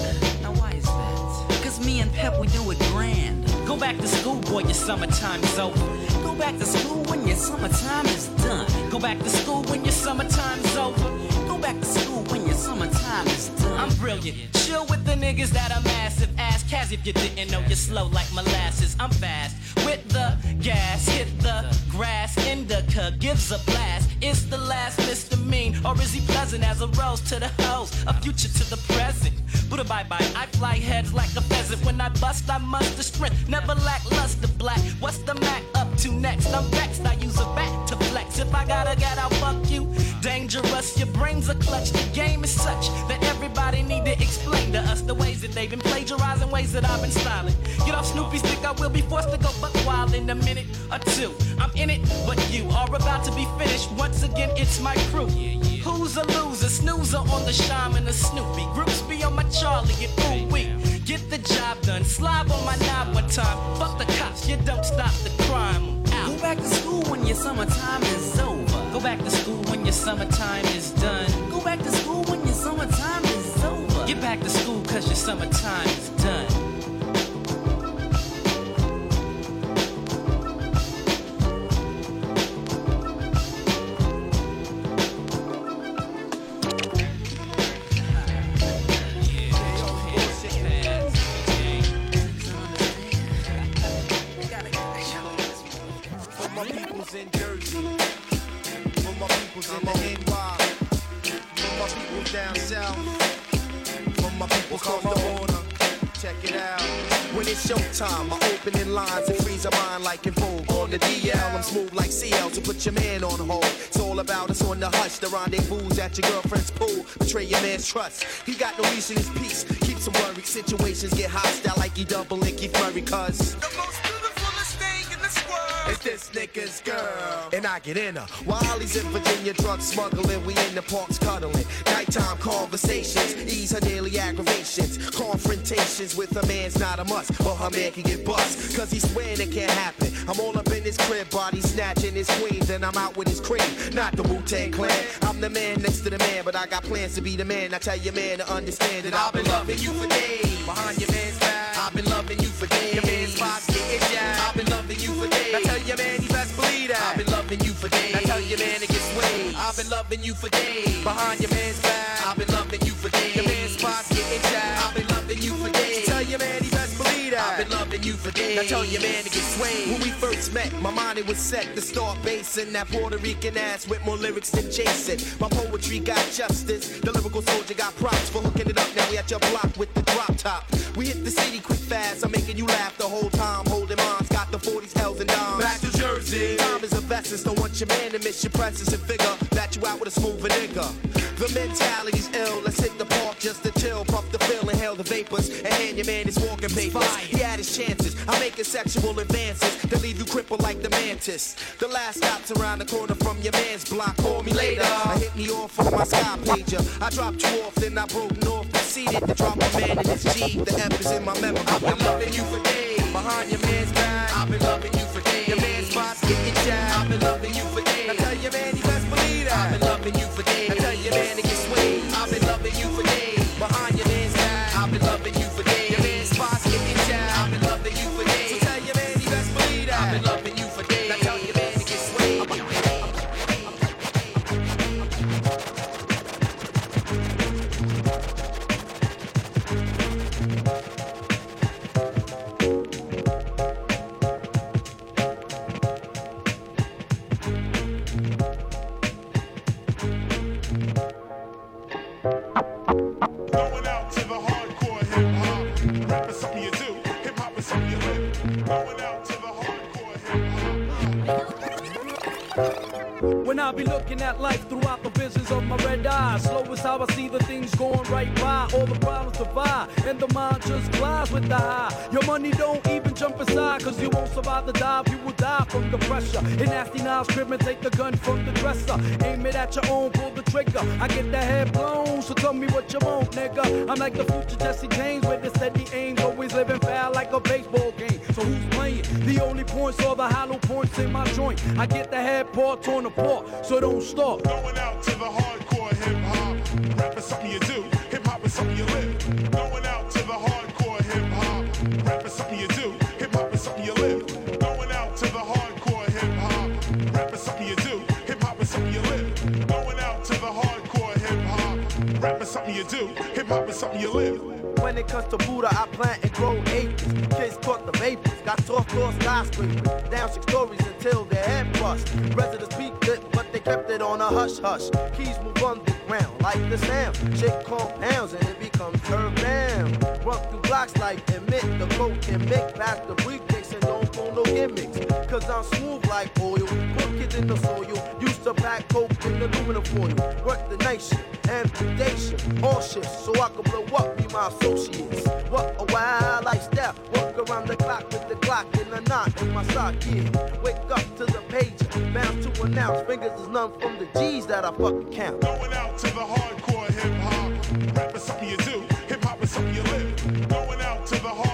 Now why is that? Cause me and Pep, we do it grand. Go back to school, boy, your summertime is over. Go back to school when your summertime is done. Go back to school when your summertime's over. Go back to school when your summertime is. I'm brilliant. Chill with the niggas that are massive. Ask Kaz if you didn't know you're slow like molasses. I'm fast with the gas. Hit the grass. Indica gives a blast. Is the last Mr. Mean or is he pleasant as a rose to the hoes? A future to the present. Buddha bye bye. I fly heads like a pheasant. When I bust, I muster strength. Never lack luster black. What's the Mac up to next? I'm vexed. I use a bat to flex. If I gotta get out, fuck you. Dangerous. Your brains are clutch. The game is such that everybody need to explain to us the ways that they've been plagiarizing, ways that I've been styling. Get off Snoopy's dick, I will be forced to go buck wild in a minute or two. I'm in it, but you are about to be finished. Once again, it's my crew. Who's a loser? Snoozer on the shaman, the Snoopy. Groups be on my Charlie and ooh wee. Get the job done. Slob on my knob one time. Fuck the cops, you don't stop the crime. Out. Go back to school when your summertime is over. Go back to school when your summertime is done. Go back to school when your summertime is over. Get back to school cause your summertime is done. For my peoples in Jersey. My peoples in the NY. My peoples down south. For my across the border. Check it out. When it's showtime, my opening lines and freeze a mind like in Vogue. On the DL, I'm smooth like CL, so put your man on hold. It's all about us on the hush, the rendezvous at your girlfriend's pool. Betray your man's trust. He got no reason, in his peace. Keep some worried. Situations get hostile like he double Nicky furry, cuz. This nigga's girl. And I get in her. While he's in Virginia drug smuggling, we in the parks cuddling. Nighttime conversations, ease her daily aggravations. Confrontations with a man's not a must, but her man can get bust. Cause he's swearing it can't happen. I'm all up in his crib, body snatching his queen, then I'm out with his cream. Not the Wu Tang Clan. I'm the man next to the man, but I got plans to be the man. I tell your man to understand that I've been loving you for days. Behind your man's back, I've been loving you for days. Your man's spots getting jacked. I've been loving you for days. Now tell your man he best believe that. I've been loving you for days. I tell your man to get swayed. I've been loving you for days. Behind your man's back, I've been loving you for days. Your man's spots getting jacked. I've been loving you for days. Tell your man he best believe that. I've been loving you for days. I tell your man to get swayed. When we first met, my mind it was set to start basing that Puerto Rican ass with more lyrics than Jason. My poetry got justice. The lyrical soldier got props for hooking it up. Now we at your block with the drop top. We hit the city quick fast. I'm making you laugh the whole time. Holding the 40s, L's, and dimes. Back to Jersey. Time is a essence. Don't want your man to miss your presence and figure that you out with a smoother nigga. The mentality's ill. Let's hit the park just to chill. Puff the fill, inhale the vapors, and hand your man his walking papers. He had his chances. I'm making sexual advances that leave you crippled like the mantis. The last stop's around the corner from your man's block. Call me later. I hit me off with my sky pager. I dropped you off, then I broke north. Proceeded to drop a man in his G. The F is in my memory. I've been loving you for days. Behind your man's back. Been loving you for days. Your man's spots getting. I've been loving you for days. Now tell your man he best believe that. I've been loving you for days. Now tell your man When I be looking at life throughout the visions of my red eyes, slow is how I see the things going right by. All the problems divide, and the mind just glides with the high. Your money don't even jump aside, cause you won't survive the dive. You will die from the pressure. In nasty Niles crib take the gun from the dresser. Aim it at your own, pull the trigger. I get the head blown, so tell me what you want, nigga. I'm like the future Jesse James with the steady aim, always living foul like a baseball game. So who's playing? The only points are the hollow points in my joint. I get the head part torn port, so don't stop. Going out to the hardcore hip hop. Rap is something you do. Hip hop is something you live. Going out to the hardcore hip hop. Rap is something you do. Hip hop is something you live. Going out to the hardcore hip hop. Rap is something you do. Hip hop is something you live. Going out to the hardcore hip hop. Rap is something you do. Hip hop is something you live. When it comes to Buddha, I plant and grow acres. Kids caught the vapors, got soft floor skyscrapers. Down six stories until their head bust. Residents peeped it, but they kept it on a hush hush. Keys move underground like the sound. Shake compounds and it becomes down. Run through blocks like emit the coat and make back the pull no gimmicks. Cause I'm smooth like oil. Put kids in the soil. Used to pack coke in aluminum foil. Work the night shift, amputation, all shifts. So I can blow up, be my associates. What a wild lifestyle. Work around the clock with the clock in the knot in my sock, yeah. Wake up to the pager, bound to announce. Fingers is none from the G's that I fucking count. Going out to the hardcore hip hop. Rap is something you do, hip hop is something you live. Going out to the hardcore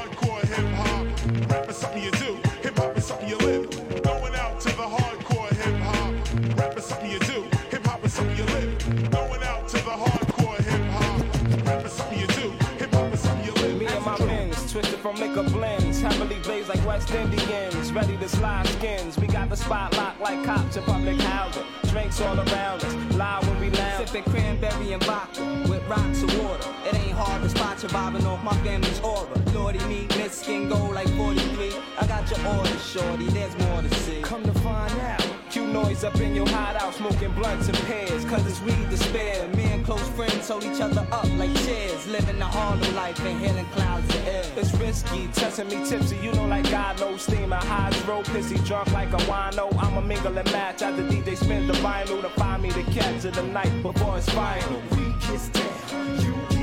West Indians, ready to slide skins. We got the spot locked like cops in public housing. Drinks all around us, loud when we lounge. Sipping cranberry and vodka with rocks and water. It ain't hard to spot you vibing off my family's aura. Lordy me, miss skin gold like 43. I got your order, shorty. There's more to see. Come to find out. Noise up in your hideout, smoking blunts and pears. Cause it's weed to spare. Me and close friends hold each other up like chairs. Living the Harlem life and hailing clouds of air. It's risky, testing me tipsy, you know, like God knows. Steam and hydro, pissy, drunk like a wino. I'm a mingle and match after DJ spin the vinyl to find me the catch of the night before it's final. We kiss down, you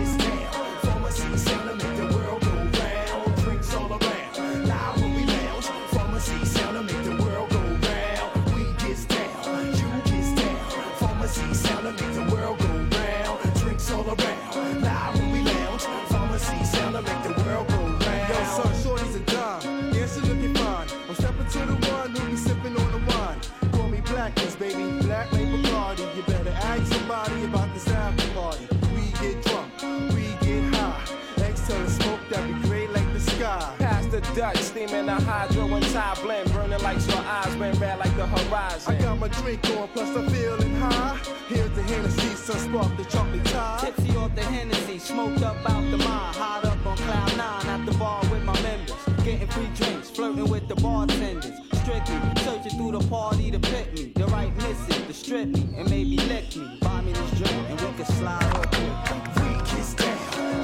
baby. Black label party. You better ask somebody about this after party. We get drunk, we get high. Exhale the smoke that be gray like the sky. Past the Dutch, steaming a hydro and Thai blend, burning like your eyes, been red like the horizon. I got my drink on, plus I'm feeling high. Here's the Hennessy, sun spark the chocolate tie. Tipsy off the Hennessy, smoked up out the mind. Hot up on cloud nine at the bar with my members. Getting free drinks, flirting with the bartenders. Strictly, searching through the party to pick me. The right to strip me, and maybe lick me. Buy me this drink, and we can slide up We kiss down,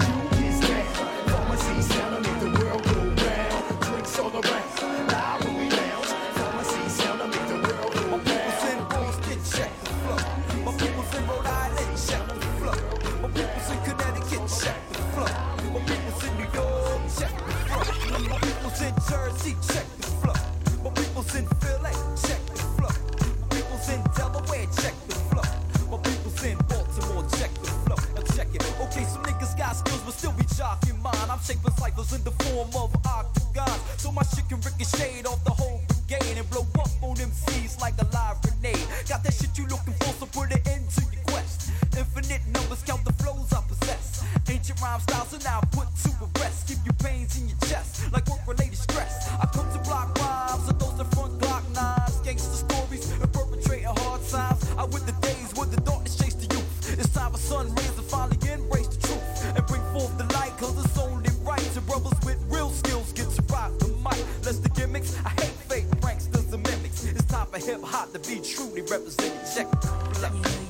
you kiss down. Pharmacy sound make the world go round. Drinks all around, loud when we lounge. Pharmacy sound to make the world go round. My people's in Boston, check the flow. My people's in Rhode Island, check the flow. My people's in Connecticut, check the flow. My people's in New York, check the flow. My people's in Jersey, check some skills, but still be jocking mine. I'm shaping cycles in the form of octagons. So my shit can ricochet off the whole brigade and blow up on MCs like a live grenade. Got that shit you looking for, so put it into your quest. Infinite numbers, count the flows I possess. Ancient rhyme styles, are now put to a rest. Give your pains in your chest, like work related stress. I come to block rhymes, and those that front Glock nines. Gangster stories, and perpetrating hard times. I with the days when the darkness chased the youth. It's time for sun rays gimmicks, I hate fake pranksters and mimics. It's time for hip hop to be truly represented. Check. Check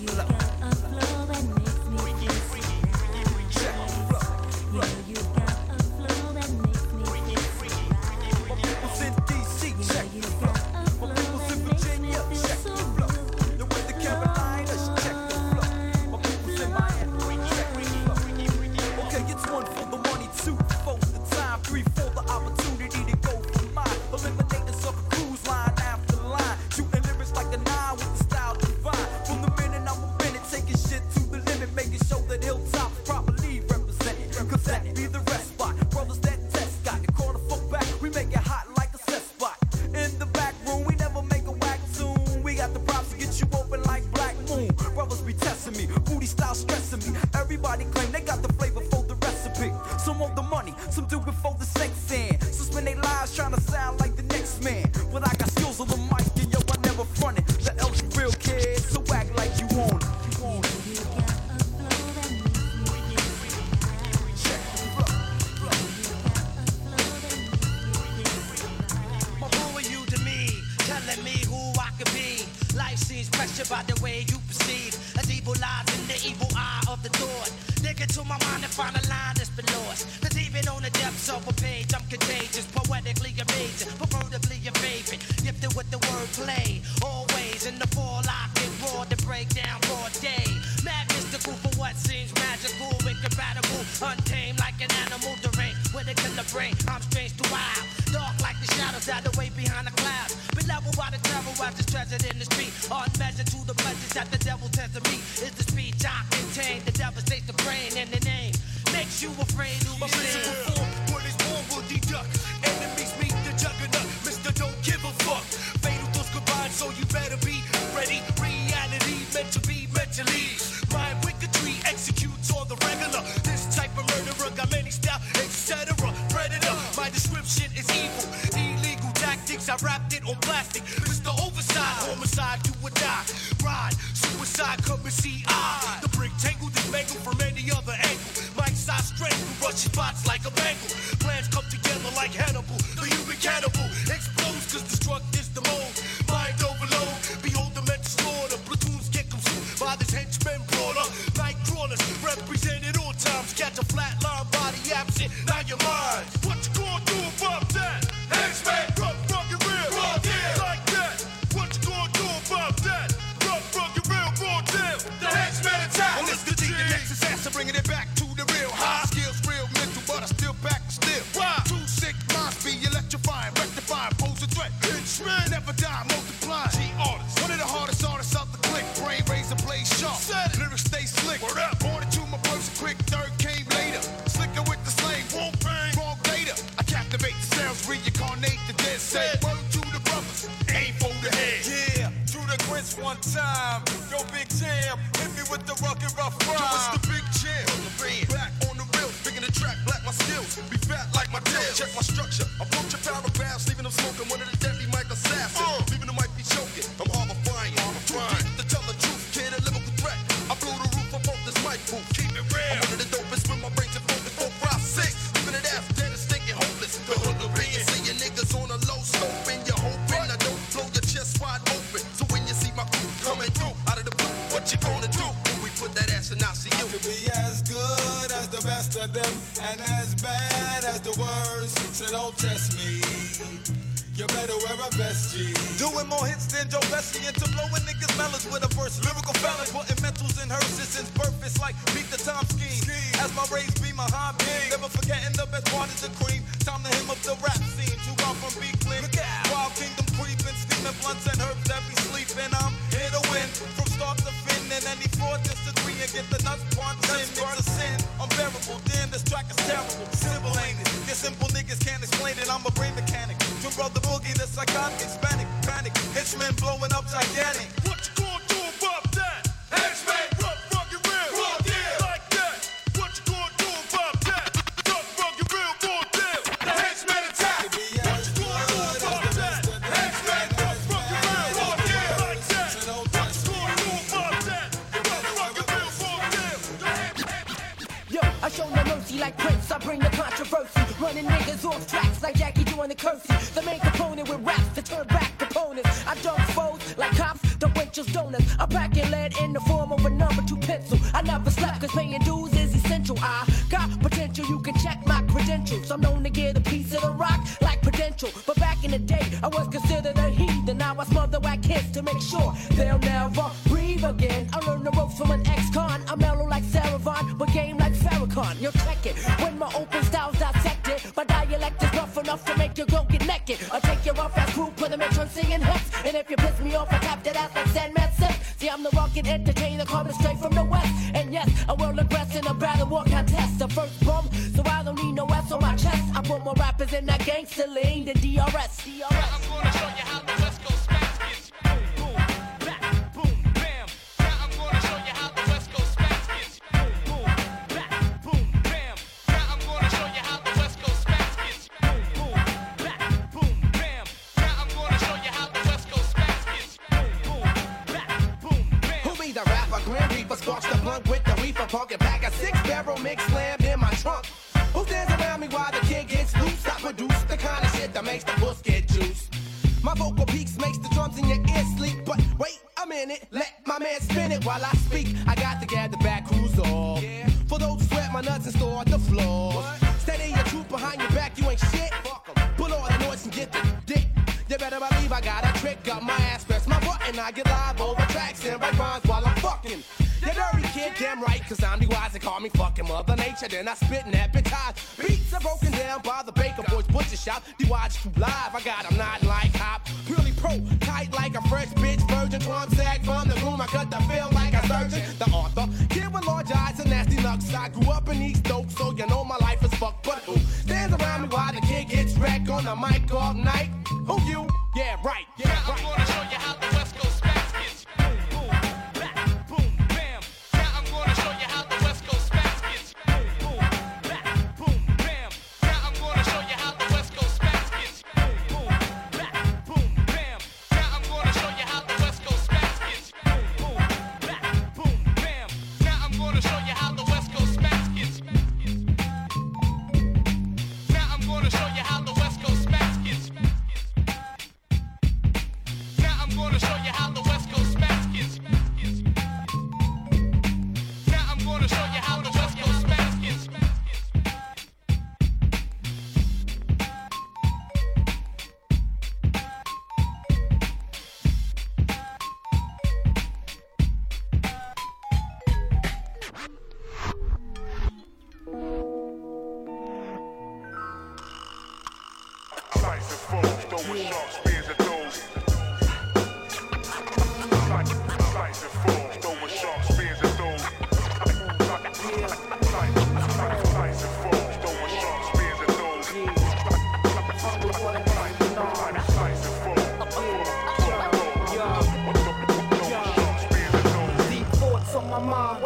blunts and herbs that be sleeping. I'm here to win from start to fin and any four disagree and get the nuts punched in. Niggas a sin, unbearable. Damn, this track is terrible. Simple ain't it? Your simple niggas can't explain it. I'm a brain mechanic. To brother boogie, the psychotic Hispanic panic. Hitchman blowing up gigantic. What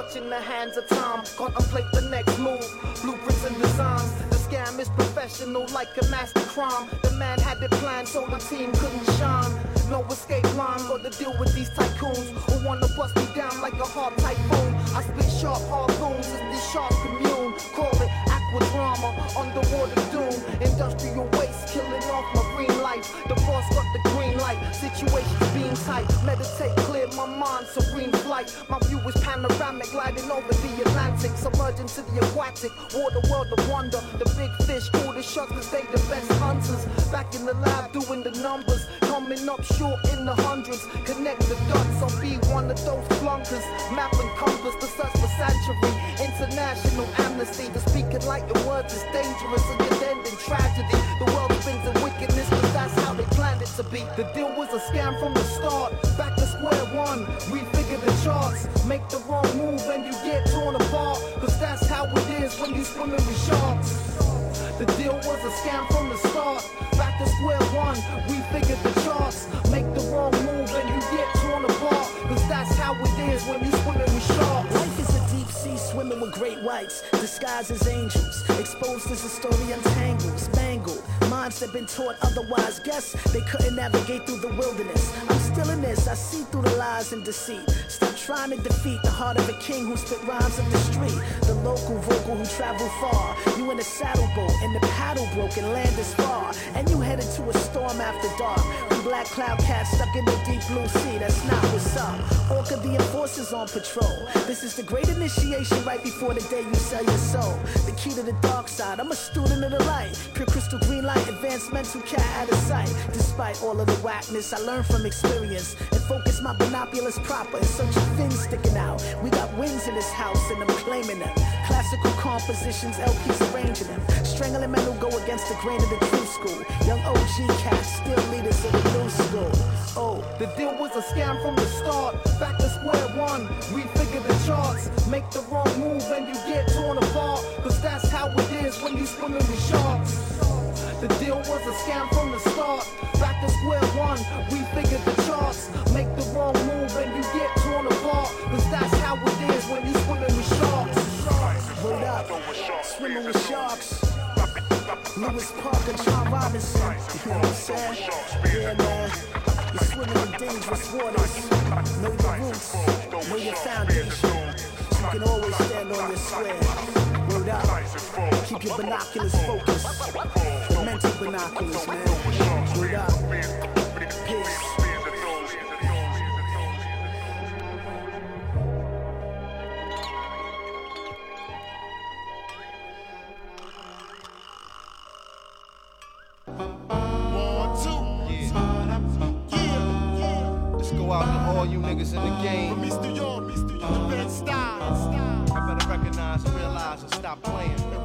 watching the hands of time. Contemplate the next move, professional, like a master crime. The man had it planned, so the team couldn't shine. No escape line, got to deal with these tycoons who wanna bust me down like a hard typhoon. I spit sharp harpoons as this sharp commune. Call it aqua drama, underwater doom. Industrial waste, killing off marine life. The boss got the green light, situations being tight. Meditate, clear my mind, serene flight. My view is panoramic, gliding over the Atlantic, submerging to the aquatic. Water world of wonder. The big fish, all the sharks, cause they the best hunters. Back in the lab, doing the numbers. Coming up short in the hundreds. Connect the dots, I'll be one of those flunkers. Map and compass, the search for sanctuary. International amnesty, the speaking like your words is dangerous. and could end in tragedy. The world spins in wickedness, cause that's how they planned it to be. The deal was a scam from the start. Back to square one, refigure the charts. Make the wrong move and you get torn apart. Cause that's how it is when you swimming with sharks. The deal was a scam from the start. Back to square one, refigure the charts. Make the wrong move and you get torn apart. Cause that's how it is when you swimming with sharks. Sea swimming with great whites, disguised as angels, exposed as a story untangles, spangled. Minds that been taught otherwise, guess they couldn't navigate through the wilderness. I'm still in this, I see through the lies and deceit. Stop trying to defeat the heart of a king who spit rhymes up the street. The local vocal who travel far. You in a saddleboat and the paddle broke and land is far. And you headed to a storm after dark. When black cloud cats stuck in the deep blue sea, that's not what's up. Orca the enforcers on patrol. This is the great initiation right before the day you sell your soul. The key to the dark side, I'm a student of the light. Pure crystal green light, advanced mental cat out of sight. Despite all of the whackness, I learned from experience and focus my binoculars proper in search of fins sticking out. We got wings in this house and I'm claiming them. Classical compositions, LPs arranging them. Strangling men who go against the grain of the true school. Young OG cats, still leaders of the new school. Oh, The deal was a scam from the start. Back to square one, refigure the charts. Make the wrong move and you get torn apart. Cause that's how it is when you swimming with sharks. The deal was a scam from the start. Back to square one, we figured the charts. Make the wrong move and you get torn apart. Cause that's how it is when you swimming with sharks. Word up, swimming with sharks. Lewis Parker, John Robinson. You know what I'm saying? Yeah, man. You're swimming in dangerous waters. Know your roots, know your foundation. You can always stand on your square. Word up. Keep your binoculars focused mental binoculars, man. Word up. All you niggas in the game. Mr. Mr. The best style. I better recognize realize and stop playing.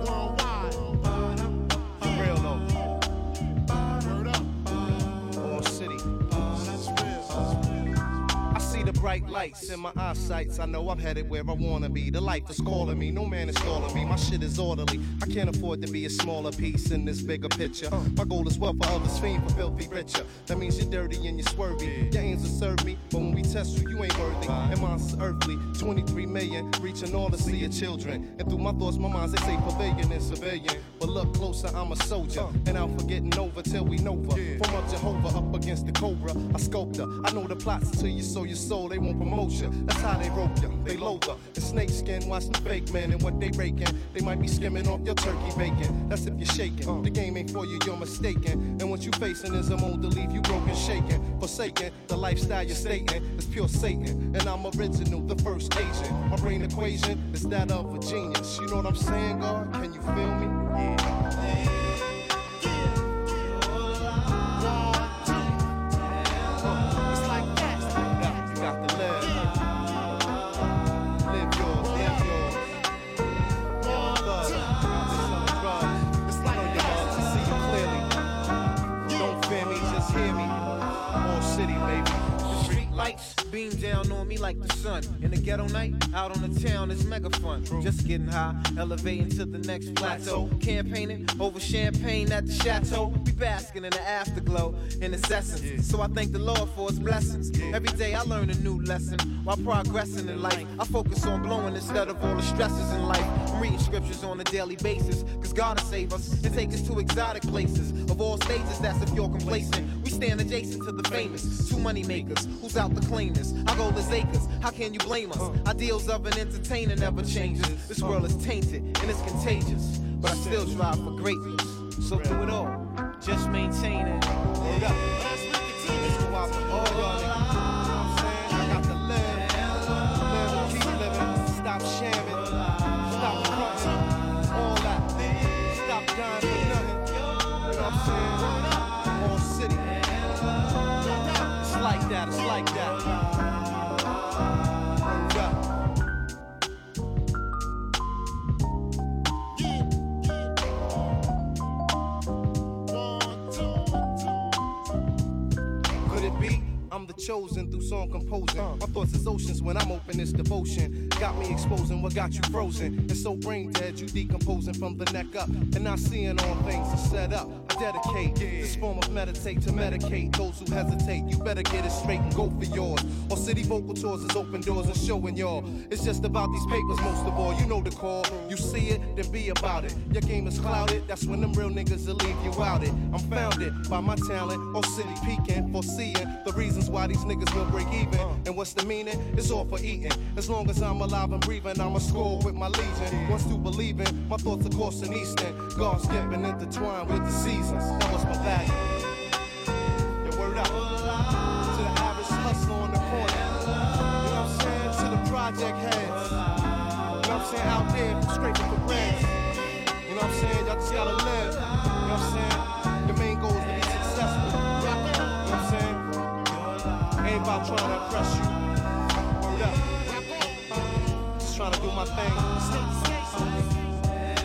Bright lights in my eyesights. I know I'm headed where I wanna be. The life is calling me. No man is calling me. My shit is orderly. I can't afford to be a smaller piece in this bigger picture. My goal is well for others, fiend for filthy richer. That means you're dirty and you're swervy. Your aims serve me, but when we test you, you ain't worthy. And mine's earthly. 23 million, reaching all to see your children. And through my thoughts, my minds, they say pavilion and civilian. But look closer, I'm a soldier. And out for getting over till we Nova. From up Jehovah up against the Cobra. I sculptor. I know the plots until you sow your soul, they won't promote you. That's how they rope ya, They up. The snake skin, watch them fake men. And what they raking, they might be skimming off your turkey bacon. That's if you're shaking. The game ain't for you, you're mistaken. And what you facing is a mold to leave you broken, shaking. Forsaken, the lifestyle you're stating is pure Satan. And I'm original, the first agent. My brain equation is that of a genius. You know what I'm saying, God? Can you feel me? Yeah. Beam down on me like the sun. In the ghetto night, out on the town, it's mega fun. Just getting high, elevating to the next plateau. Campaigning over champagne at the chateau. Be basking in the afterglow in its essence. So I thank the Lord for his blessings. Every day I learn a new lesson while progressing in life. I focus on blowing instead of all the stresses in life. I'm reading scriptures on a daily basis. Cause God will save us and take us to exotic places. Of all stages, that's if you're complacent. Stand adjacent to the famous. Two money makers, who's out to claim this? Our goal is acres. How can you blame us? Ideals of an entertainer never changes. This world is tainted and it's contagious. But I still strive for greatness. So through it all, just maintain it. Hold up. Let's go out to all y'all like that. The chosen through song composing. My thoughts is oceans when I'm open, it's devotion. Got me exposing what got you frozen. And so brain dead, you decomposing from the neck up. And not seeing all things are set up. I dedicate this form of meditate to medicate those who hesitate. You better get it straight and go for yours. Or city vocal tours is open doors and showing y'all. It's just about these papers most of all. You know the call. You see it, then be about it. Your game is clouded, that's when them real niggas will leave you out it. I'm founded by my talent, Or city peeking, foreseeing the reasons why these niggas will break even. And what's the meaning? It's all for eating. As long as I'm alive and breathing, I'ma score with my legion. Once to believing, my thoughts are coursing eastern. God's skipping intertwined with the seasons. That was my value. Your word up. To the average hustler on the corner. You know what I'm saying? To the project heads. You know what I'm saying? Out there, scraping for bread. You know what I'm saying? Y'all just gotta live. About trying to impress you. Up. Just trying to do my thing.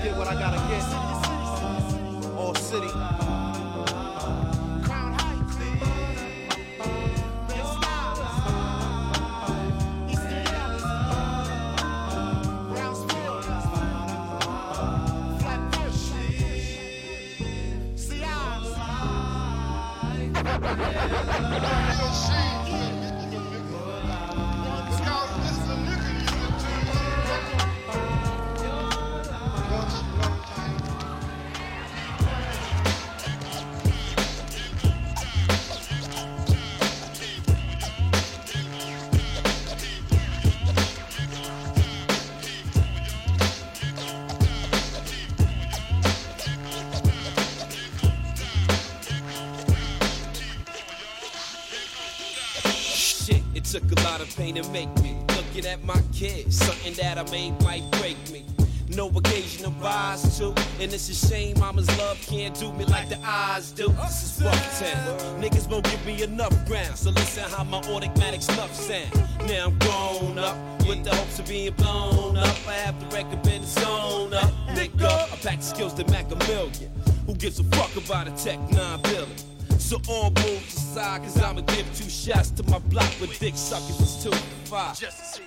Get what I gotta get. All city. Pain to make me. Looking at my kids, something that I made might break me. no occasion to rise to. And it's a shame mama's love can't do me like the eyes do. This is rough town. Niggas won't give me enough ground. So listen how my automatic snuff sound. Now I'm grown up with the hopes of being blown up. I have the record been zone up. Nigga, I pack skills to Mac a million. Who gives a fuck about a tech 9 billion? So all moves aside, cause I'ma give two shots to my block with dick suckers. It's two five. Just to see.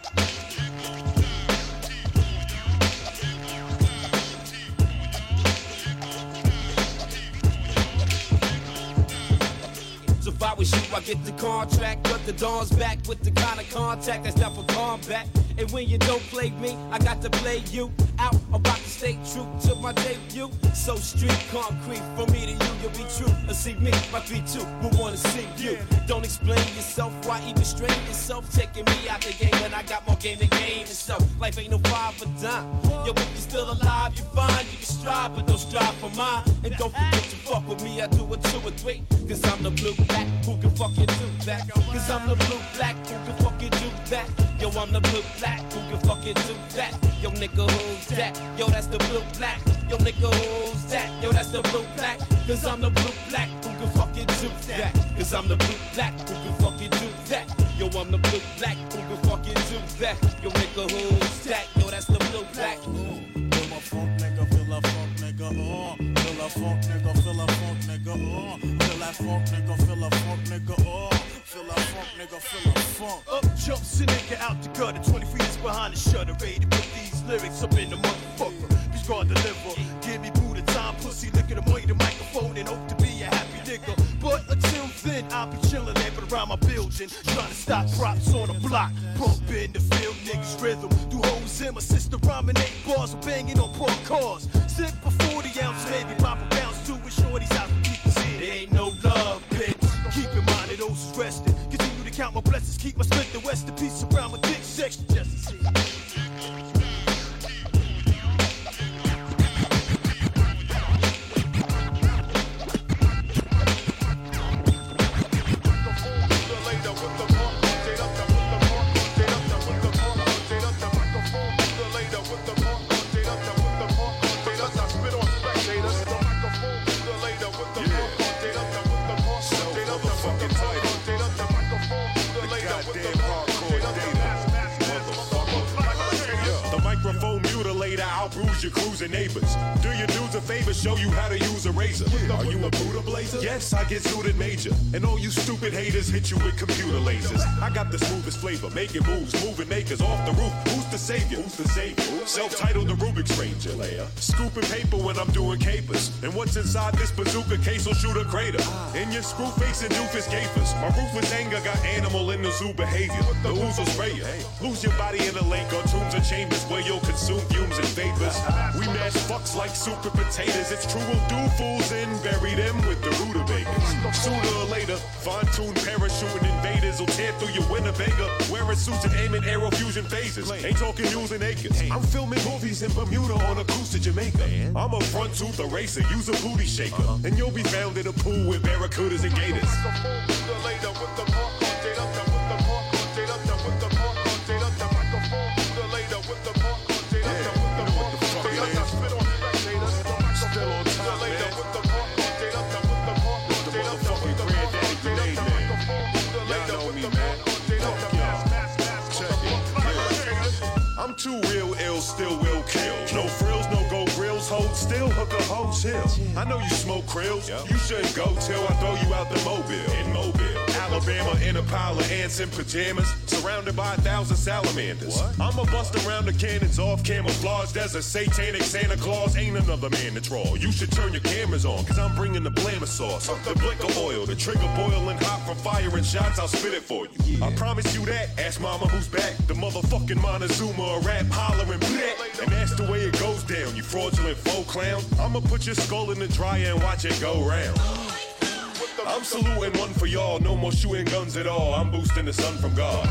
So if I was you, I get the contract, cut the dawn's back with the kind of contact that's not for combat. And when you don't play me, I got to play you out. About to stay true to my debut. So street concrete, for me to you, you'll be true. And see me, my 3-2, we wanna see you. Don't explain yourself, why even strain yourself? Taking me out the game when I got more game than game And so Life ain't no five for dime. Yo, if you're still alive, you're fine. You can strive, but don't strive for mine. And don't forget to fuck with me, I do it two or three. Cause I'm the blue black, who can fucking do that? Cause I'm the blue black, who can fucking do that? Yo, I'm the blue black, who can fucking do that? Yo, nigga, who's that? Yo, that's the blue black. Yo, nigga, who's that? Yo, that's the blue black. Cause I'm the blue black, who can fucking do that? Cause I'm the blue black, who can fucking do that? Yo, I'm the blue black, who can fucking do that? Yo, nigga, who's that? Yo, that's the blue black. Feel a funk nigga, feel funk nigga, uh. Feel a funk nigga, feel a funk nigga, uh. Feel that funk nigga, feel a funk nigga, uh. Feel a funk nigga, feel a funk. Up jumps a nigga out the gutter, 20 feet is behind the shutter, ready to put these lyrics up in the motherfucker. Be strong deliver, give me Buddha time, pussy, look at the money, the microphone, and hope to be a happy nigga. But until then, I'll be chillin', lamping around my building, trying to stop props on the block, pumping the field niggas rhythm. Hoes in my sister rhyming eight bars, banging on parked cars. Sip for 40 ounce, maybe pop a bounce to it, shorties out the. There ain't no love, bitch. Keep in mind that those resting. Continue to count my blessings, keep my strength and west in peace around my mutilator, Bruise your cruising neighbors. Do your dudes a favor, show you how to use a razor. Are you a Buddha blazer? Yes, I get suited major. And all you stupid haters hit you with computer lasers. I got the smoothest flavor, making moves, moving acres off the roof. Who's the savior? Who's the savior? Self-titled the Rubik's Ranger. Scooping paper when I'm doing capers. And what's inside this bazooka case will shoot a crater. In your screw face and doofus gapers. My ruthless anger got animal in the zoo behavior. The ooze will spray you. Lose your body in a lake or tombs or chambers where you'll consume fumes and vapors. We mash fucks like super potatoes. It's true, we'll do fools and bury them with the rutabagas. Sooner or later, fine-tuned parachuting invaders will tear through your Winnebago. Wearing suits and aiming aero fusion phases. Ain't talking using acres. I'm filming movies in Bermuda on a cruise to Jamaica. I'm a front tooth eraser, use a booty shaker. And you'll be found in a pool with barracudas and gators. Hook a hotel. I know you smoke krills, you shouldn't go till I throw you out the mobile. In Mobile, Alabama, in a pile of ants in pajamas, surrounded by a thousand salamanders. I'ma bust around the cannons off camouflage. There's a satanic Santa Claus, ain't another man to draw. You should turn your cameras on, cause I'm bringing the blammer sauce. The blick of oil, the trigger boiling hot from firing shots, I'll spit it for you. I promise you that. Ask mama who's back. The motherfucking Montezuma, a rap hollering bleh. And that's the way it goes down, you fraudulent faux clown. I'ma put your skull in the dryer and watch it go round. I'm saluting one for y'all, no more shooting guns at all. I'm boosting the sun from God.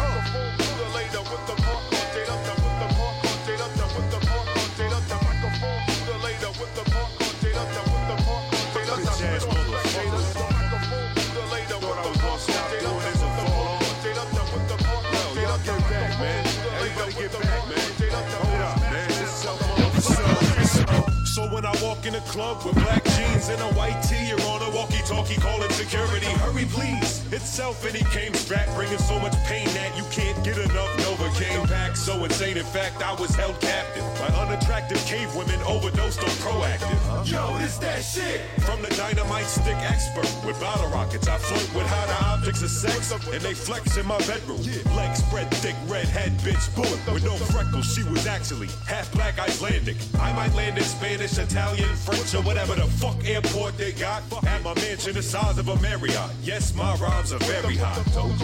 So when I walk in a club with black jeans and a white tee, you're on a walkie-talkie calling security. Hurry, please. Itself, and he came strapped, bringing so much pain that you can't get enough. Novocaine pack so insane. In fact, I was held captive by unattractive cave women overdosed on proactive. Yo, this that shit. From the dynamite stick expert with bottle rockets, I flirt with how the objects of sex, and they flex in my bedroom. Legs spread thick, red head bitch, bullet with no freckles. She was actually half black Icelandic. I might land in Spanish, Italian, French, or whatever the fuck airport they got. At my mansion the size of a Marriott. Yes, my rhymes are very hot.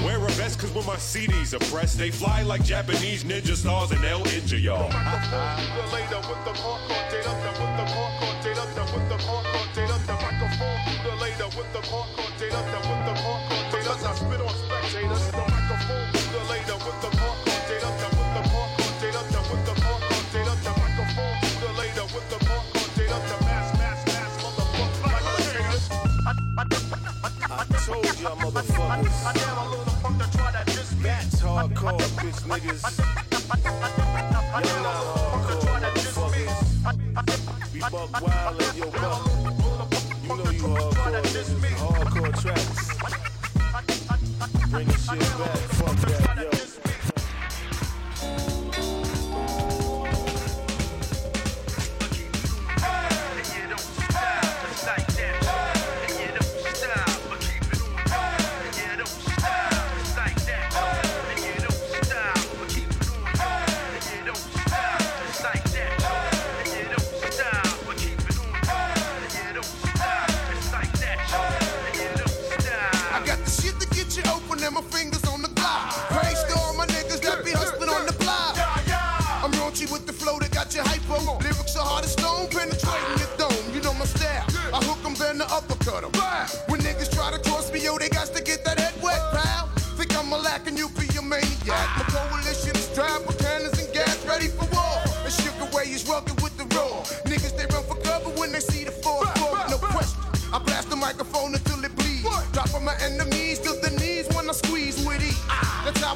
Wear a vest cause when my CDs are pressed, they fly like Japanese ninja stars and they'll injure y'all. Later with the y'all motherfuckers. That's hardcore, bitch niggas. Y'all not hardcore, motherfuckers. We buck wild and yo buck. You know you hardcore, niggas. Hardcore tracks. Bring the shit back,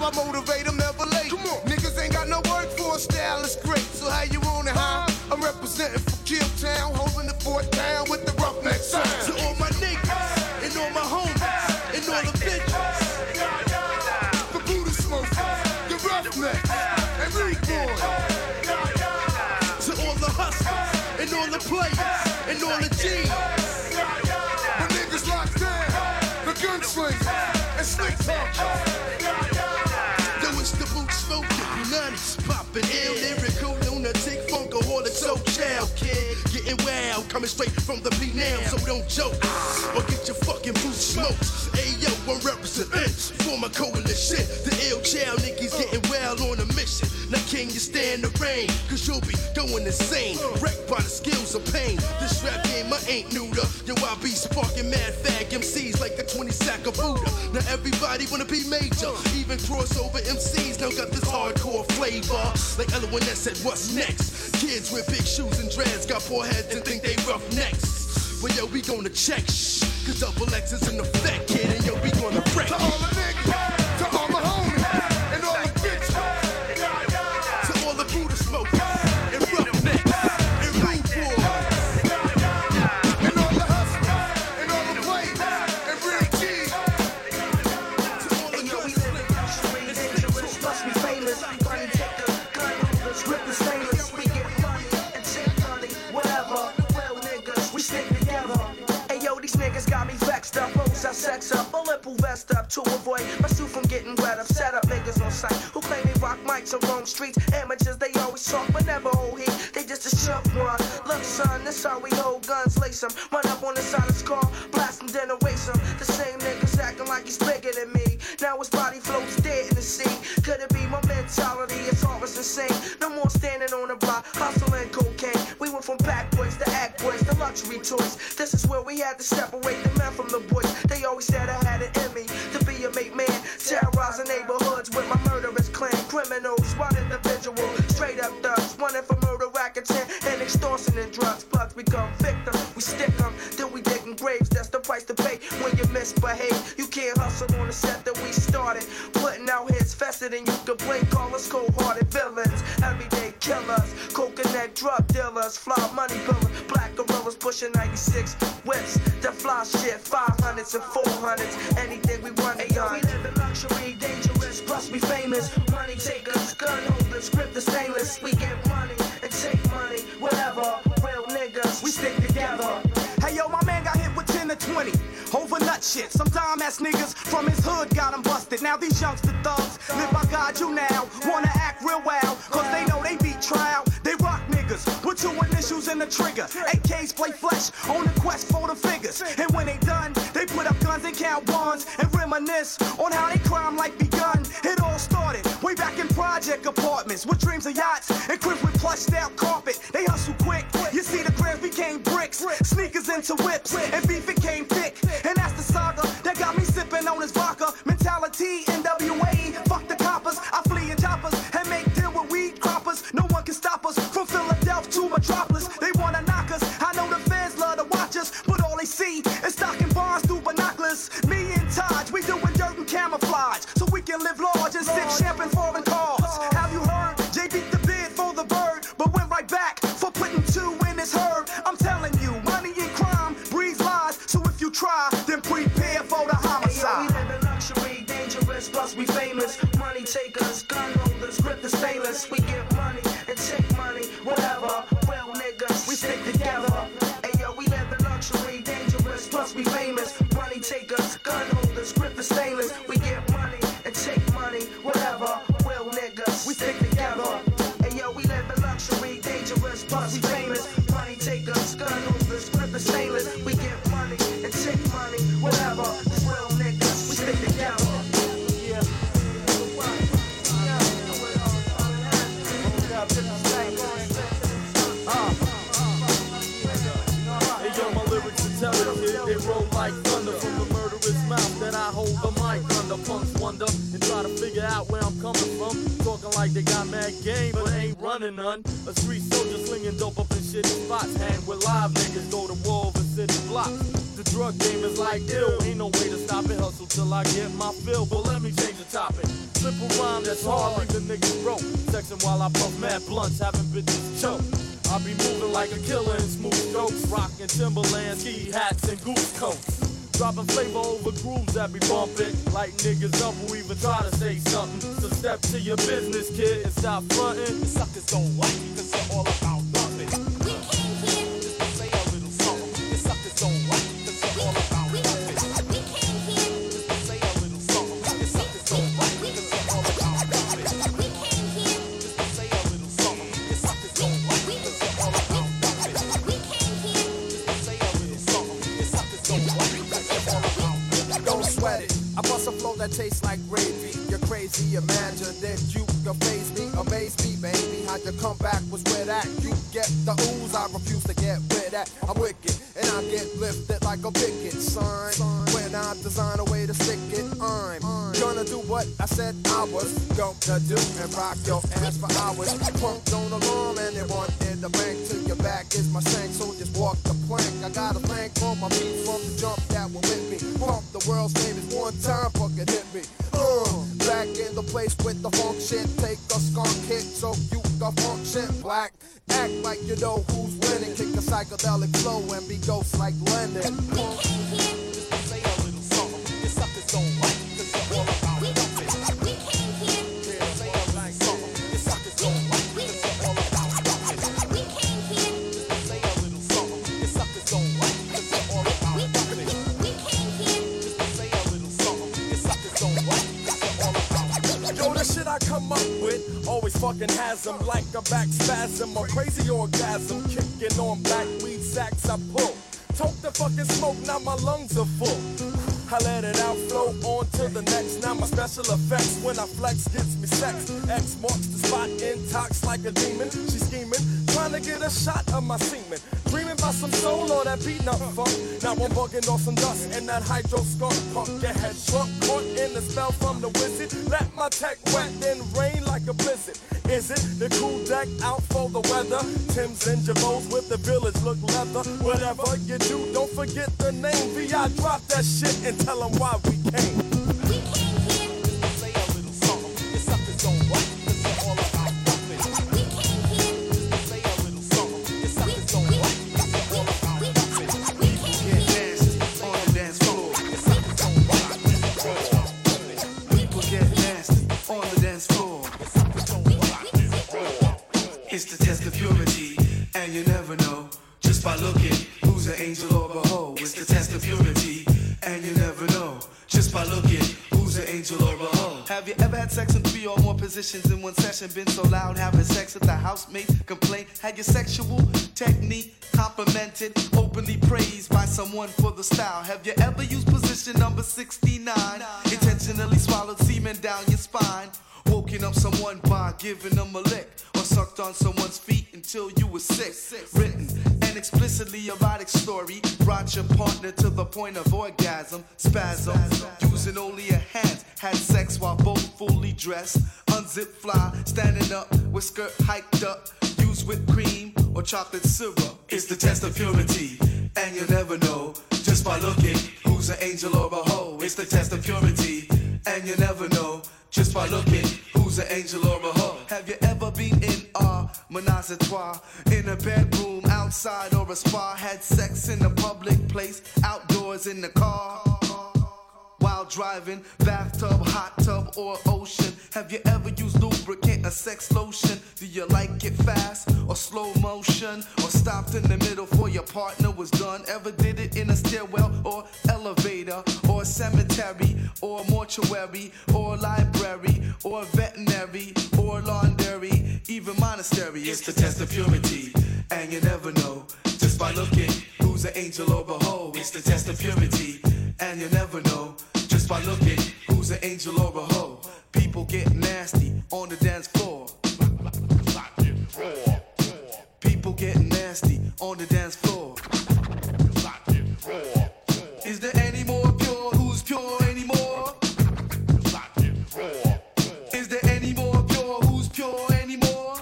That's how now, so don't joke. Or get your fucking boots smoked. Hey yo, I'm representing for my coalition. The ill child niggas getting wild on a mission. Now can you stand the rain? Cause you'll be going insane. Wrecked by the skills of pain. This rap game I ain't new to. Yo, I be sparking mad fag MCs like a 20 sack of Buddha. Now everybody wanna be major. Even crossover MCs now got this hardcore flavor. Like Ella when that said, what's next? Kids with big shoes and dreads got poor heads and think they rough necks. Well, yo, we gonna check, shh. Cause double X is in effect, kid, and yo, we gonna wreck. Niggas from his hood got him busted. Now these youngster thugs live by God you now. Wanna act real wild, cause they know they beat trial. They rock niggas with two initials in the trigger. AKs play flesh on the quest for the figures. And when they done, they put up guns and count ones and reminisce on how they crime life begun. It all started way back in project apartments with dreams of yachts and cribs with plushed out carpet. They hustle quick. You see the grams became bricks, sneakers into whips, and beef mad game, but ain't running none. A street soldier slinging dope up in shitty spots. Hang with live niggas, go to war over city blocks. The drug game is like ill, ain't no way to stop it. Hustle till I get my fill, but let me change the topic. Simple rhyme that's hard, leave the niggas broke. Sexing while I puff mad blunts, having bitches choke. I be moving like a killer in smooth strokes, rocking Timberland ski hats and goose coats. Dropping flavor over grooves that be bumping. Like niggas up who even try to say something. So step to your business, kid, and stop fronting. The suckers don't like you cause they're all about Imagine that you can face me, amaze me, baby. How you come back was where that you get the ooze. I refuse to get where that I'm wicked, and I get lifted like a picket sign. When I design a way to stick it, I'm gonna do what I said I was gonna do and rock your the shit I come up with always fucking has them like a back spasm or crazy orgasm. Kicking on back weed sacks I pull. Toke the fucking smoke, now my lungs are full. I let it out, flow on to the next. Now my special effects when I flex gets me sex. X marks the spot, intox like a demon. She scheming, trying to get a shot of my semen. Dreaming about some soul or that beat up funk. Now I'm bugging off some dust and that hydro skunk punk. Your head shrunk, caught in the spell from the wizard. Let my tech wet, then rain like a blizzard. Is it the cool deck out for the weather? Tim's and Jabos with the village look leather. Whatever you do, don't forget the name. VI drop that shit and tell them why we came. Session? Been so loud having sex that the housemates complain? Had your sexual technique complimented, openly praised by someone for the style? Have you ever used position number 69? Intentionally swallowed semen down your spine? Woken up someone by giving them a lick or sucked on someone's feet until you were sick. Written explicitly erotic story brought your partner to the point of orgasm, spasm, using only your hands. Had sex while both fully dressed, unzip fly, standing up with skirt hiked up, used whipped cream or chocolate syrup. It's the test of purity, and you'll never know just by looking who's an angel or a hoe. It's the test of purity, and you never know just by looking who's an angel or a hoe. Have you ever menage a trois in a bedroom, outside or a spa? Had sex in a public place, outdoors in the car? While driving, bathtub, hot tub, or ocean. Have you ever used lubricant or sex lotion? Do you like it fast or slow motion? Or stopped in the middle for your partner was done? Ever did it in a stairwell or elevator or cemetery or mortuary or library or veterinary or laundry, even monastery? It's the test of purity, and you never know just by looking who's an angel or a hoe. It's the test of purity, and you never know just by looking who's an angel or a hoe. People get nasty on the dance floor. People get nasty on the dance floor. Is there any more pure? Who's pure anymore? Is there any more pure? Who's pure anymore?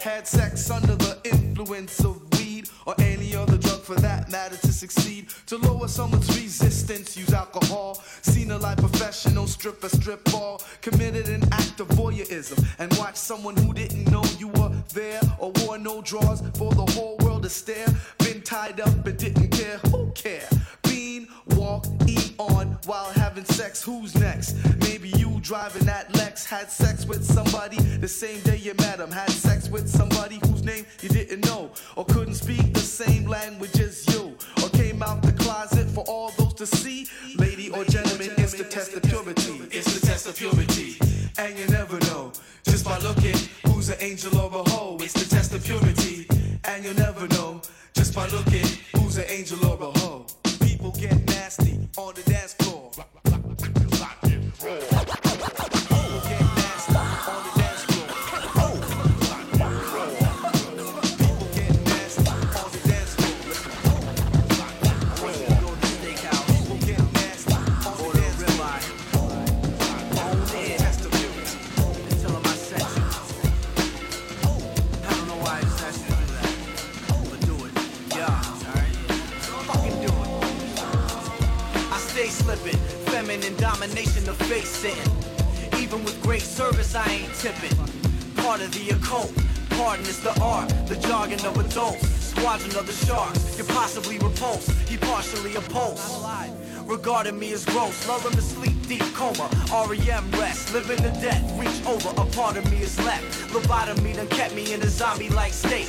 Had sex under the influence of weed or any other for that matter to succeed. To lower someone's resistance, use alcohol. Seen a live professional strip a strip ball. Committed an act of voyeurism and watched someone who didn't know you were there or wore no drawers for the whole world to stare. Been tied up but didn't care. Who care? Bean, walk, eat on while having sex. Who's next? Maybe you driving that Lex had sex with somebody the same day you met him. Had sex with somebody whose name you didn't know or couldn't speak the same language as you or came out the closet for all those to see. Lady or gentleman, it's the test of purity. It's the test of purity, and you never know just by looking who's an angel or a hoe. It's the test of purity, and you never know just by looking me is gross, lull him to sleep, deep coma. REM rest, living to death, reach over. A part of me is left. Lobotomy done kept me in a zombie-like state.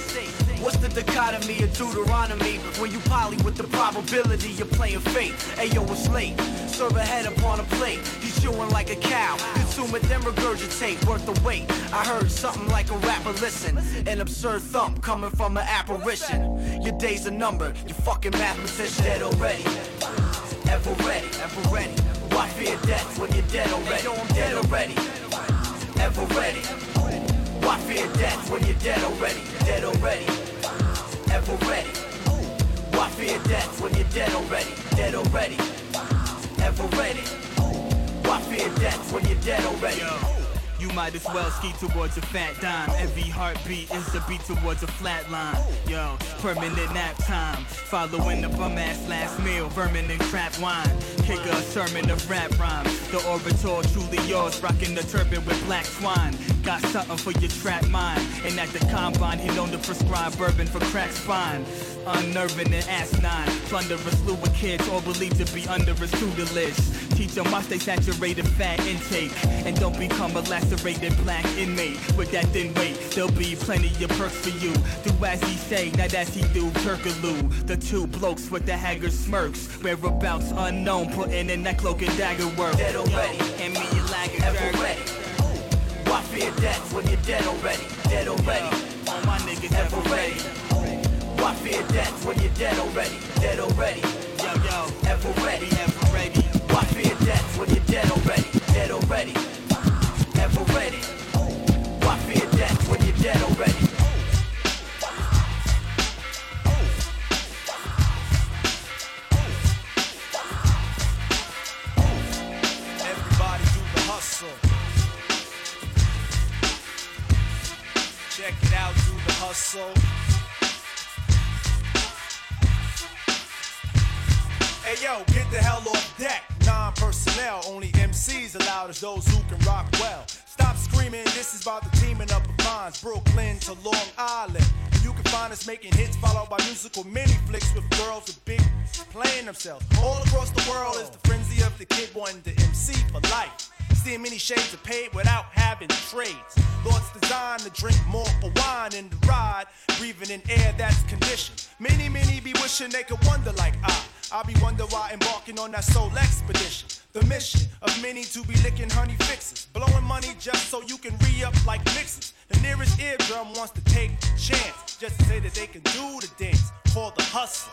What's the dichotomy of Deuteronomy when you poly with the probability you're playing fate? Ayo, it's late. Serve a head upon a plate. He's chewing like a cow. Consume it, then regurgitate. Worth the wait. I heard something like a rapper. Listen, an absurd thump coming from an apparition. Your days are numbered. You fucking mathematician dead already. Ever ready, ever ready. Why fear death when you're dead already? I'm dead already. Ever ready. Why fear death when you're dead already? Dead already. Ever ready. Why fear death when you're dead already? Dead already. Ever ready. Why fear death when you're dead already? You might as well ski towards a fat dime. Every heartbeat is a beat towards a flat line. Yo, permanent nap time. Following the bum ass last meal, vermin and crap wine. Kick a sermon of rap rhymes. The orator truly yours, rocking the turban with black swine. Got something for your trap mind. And at the combine, he known to prescribe bourbon for crack spine. Unnerving and asinine. Plunder a slew of kids, all believed to be under a tutelage. Teach them watch they saturated fat intake. And don't become a lacerated black inmate. With that thin weight, there'll be plenty of perks for you. Do as he say, not as he do, Kirkaloo. The two blokes with the haggard smirks. Whereabouts unknown, putting in that cloak and dagger work. Dead already. Hand me your lager, Ever ready. Why fear death when you're dead already? Dead already. All my niggas ever ready. Why fear death when you're dead already? Dead already. Yo, yo. Ever ready. Ever ready. Why fear death when you're dead already? Dead already. Ever ready. Why fear death when you're dead already? Everybody do the hustle. Check it out, do the hustle. Hey yo, get the hell off deck. Non personnel, only MCs allowed as those who can rock well. Stop screaming, this is about the teaming up of minds, Brooklyn to Long Island. And you can find us making hits followed by musical mini flicks with girls with big playing themselves. All across the world is the frenzy of the kid wanting to MC for life. Seeing many shades of paid without having trades. Thoughts designed to drink more for wine and the ride, breathing in air that's conditioned. Many, many be wishing they could wonder like I. I be wonder why embarking on that soul expedition. The mission of many to be licking honey fixes, blowing money just so you can re up like mixes. The nearest eardrum wants to take a chance, just to say that they can do the dance called the hustle.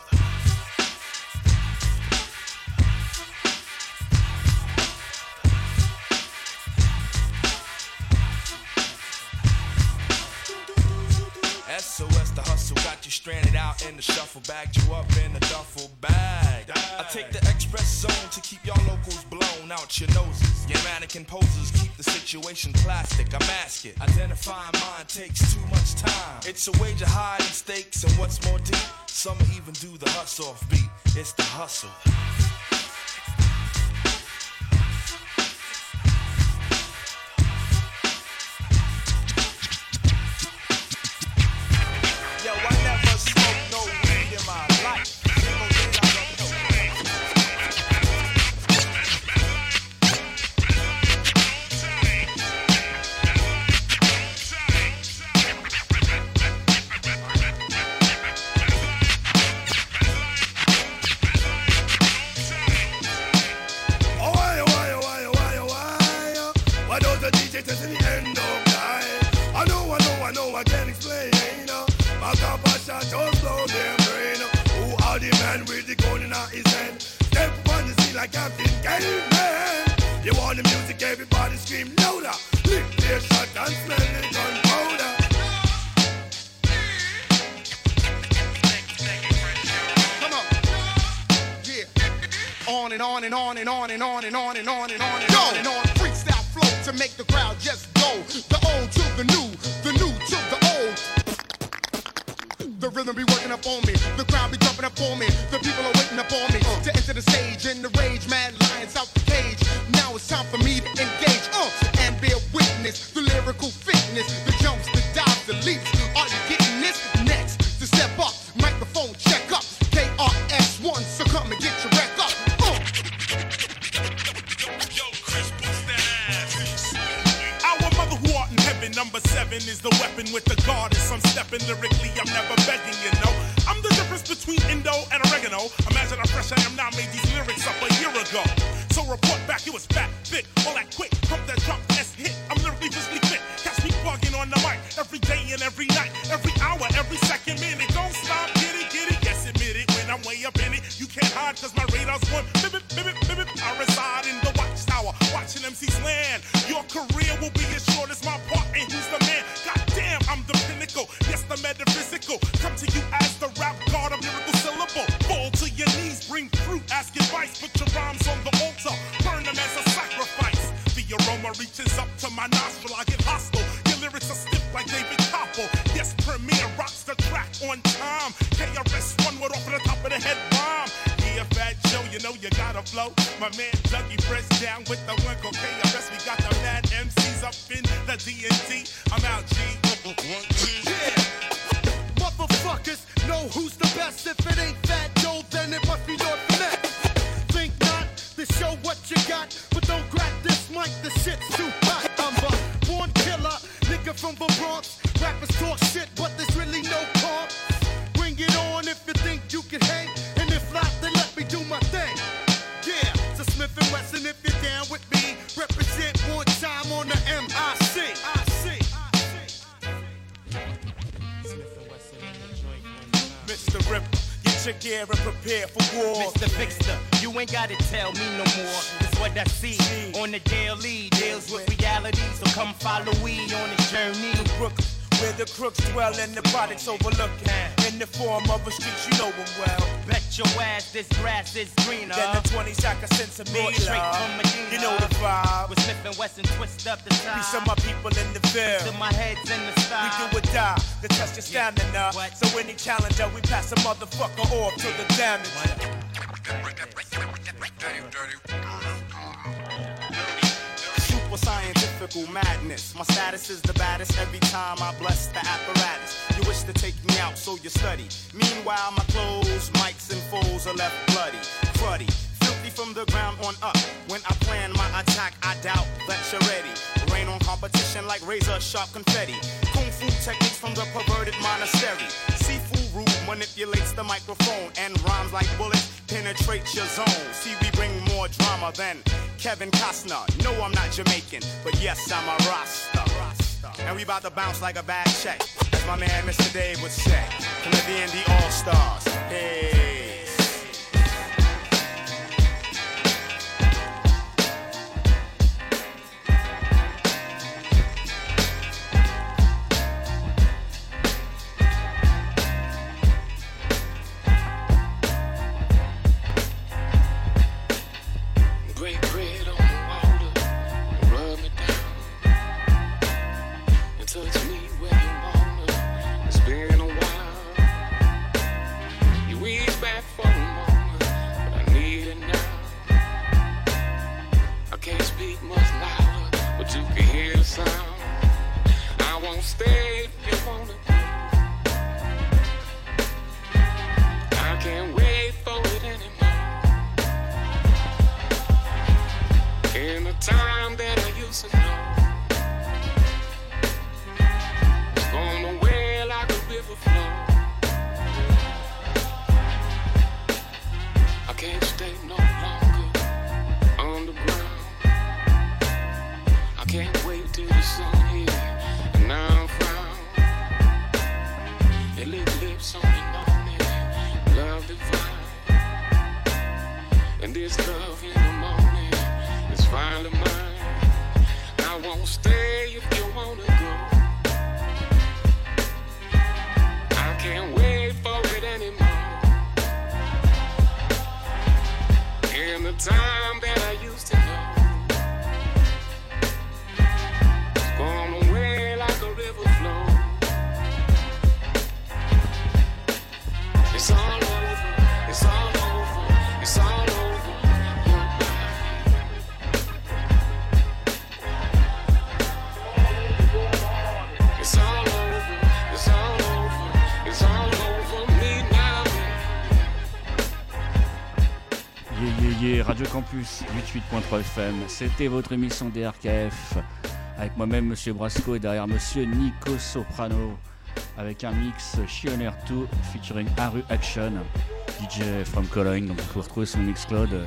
Stranded out in the shuffle, bagged you up in a duffel bag. I take the express zone to keep y'all locals blown out your noses. Your mannequin poses keep the situation plastic. I mask it. Identifying mine takes too much time. It's a wager high in stakes, and what's more deep, some even do the hustle off beat. It's the hustle. If you're down with me, represent one time on the MIC. I see. Mr. Ripper, get your gear and prepare for war. Mr. Fixer, you ain't gotta tell me no more. It's what I see on the daily. Deals with reality, so come follow we on this journey. Brooklyn, where the crooks dwell and the products overlooking. In the form of a street, you know them well. Bet your ass this grass is greener. Then the 20 sack of sense of me, Brought straight from Medina. You know the vibe. With Smith and Wesson twist up the time. Peace of my people in the Ville. To my heads in the sky. We do or die to test your stamina. So any challenger, we pass a motherfucker off to the damage. Super scientifical madness. My status is the baddest every time I bless the apparatus. You wish to take me out, so you study. Meanwhile, my clothes, mics, and foes are left bloody, cruddy. Filthy from the ground on up. When I plan my attack, I doubt that you're ready. Rain on competition like razor sharp confetti. Kung fu techniques from the perverted monastery. Seafood manipulates the microphone and rhymes like bullets penetrate your zone. See, we bring more drama than Kevin Costner. No, I'm not Jamaican, but yes, I'm a Rasta. And we about to bounce like a bad check. As my man Mr. Dave would say. Caribbean the All Stars. Hey. This love in the morning is finally mine. I won't stay if you wanna go. I can't wait for it anymore. In the time Radio Campus 88.3 FM, c'était votre émission DRKF avec moi-même Monsieur Brasco et derrière Monsieur Nico Soprano avec un mix Shioner 2 featuring Haru Action, DJ from Cologne, donc vous pouvez retrouver son mix Claude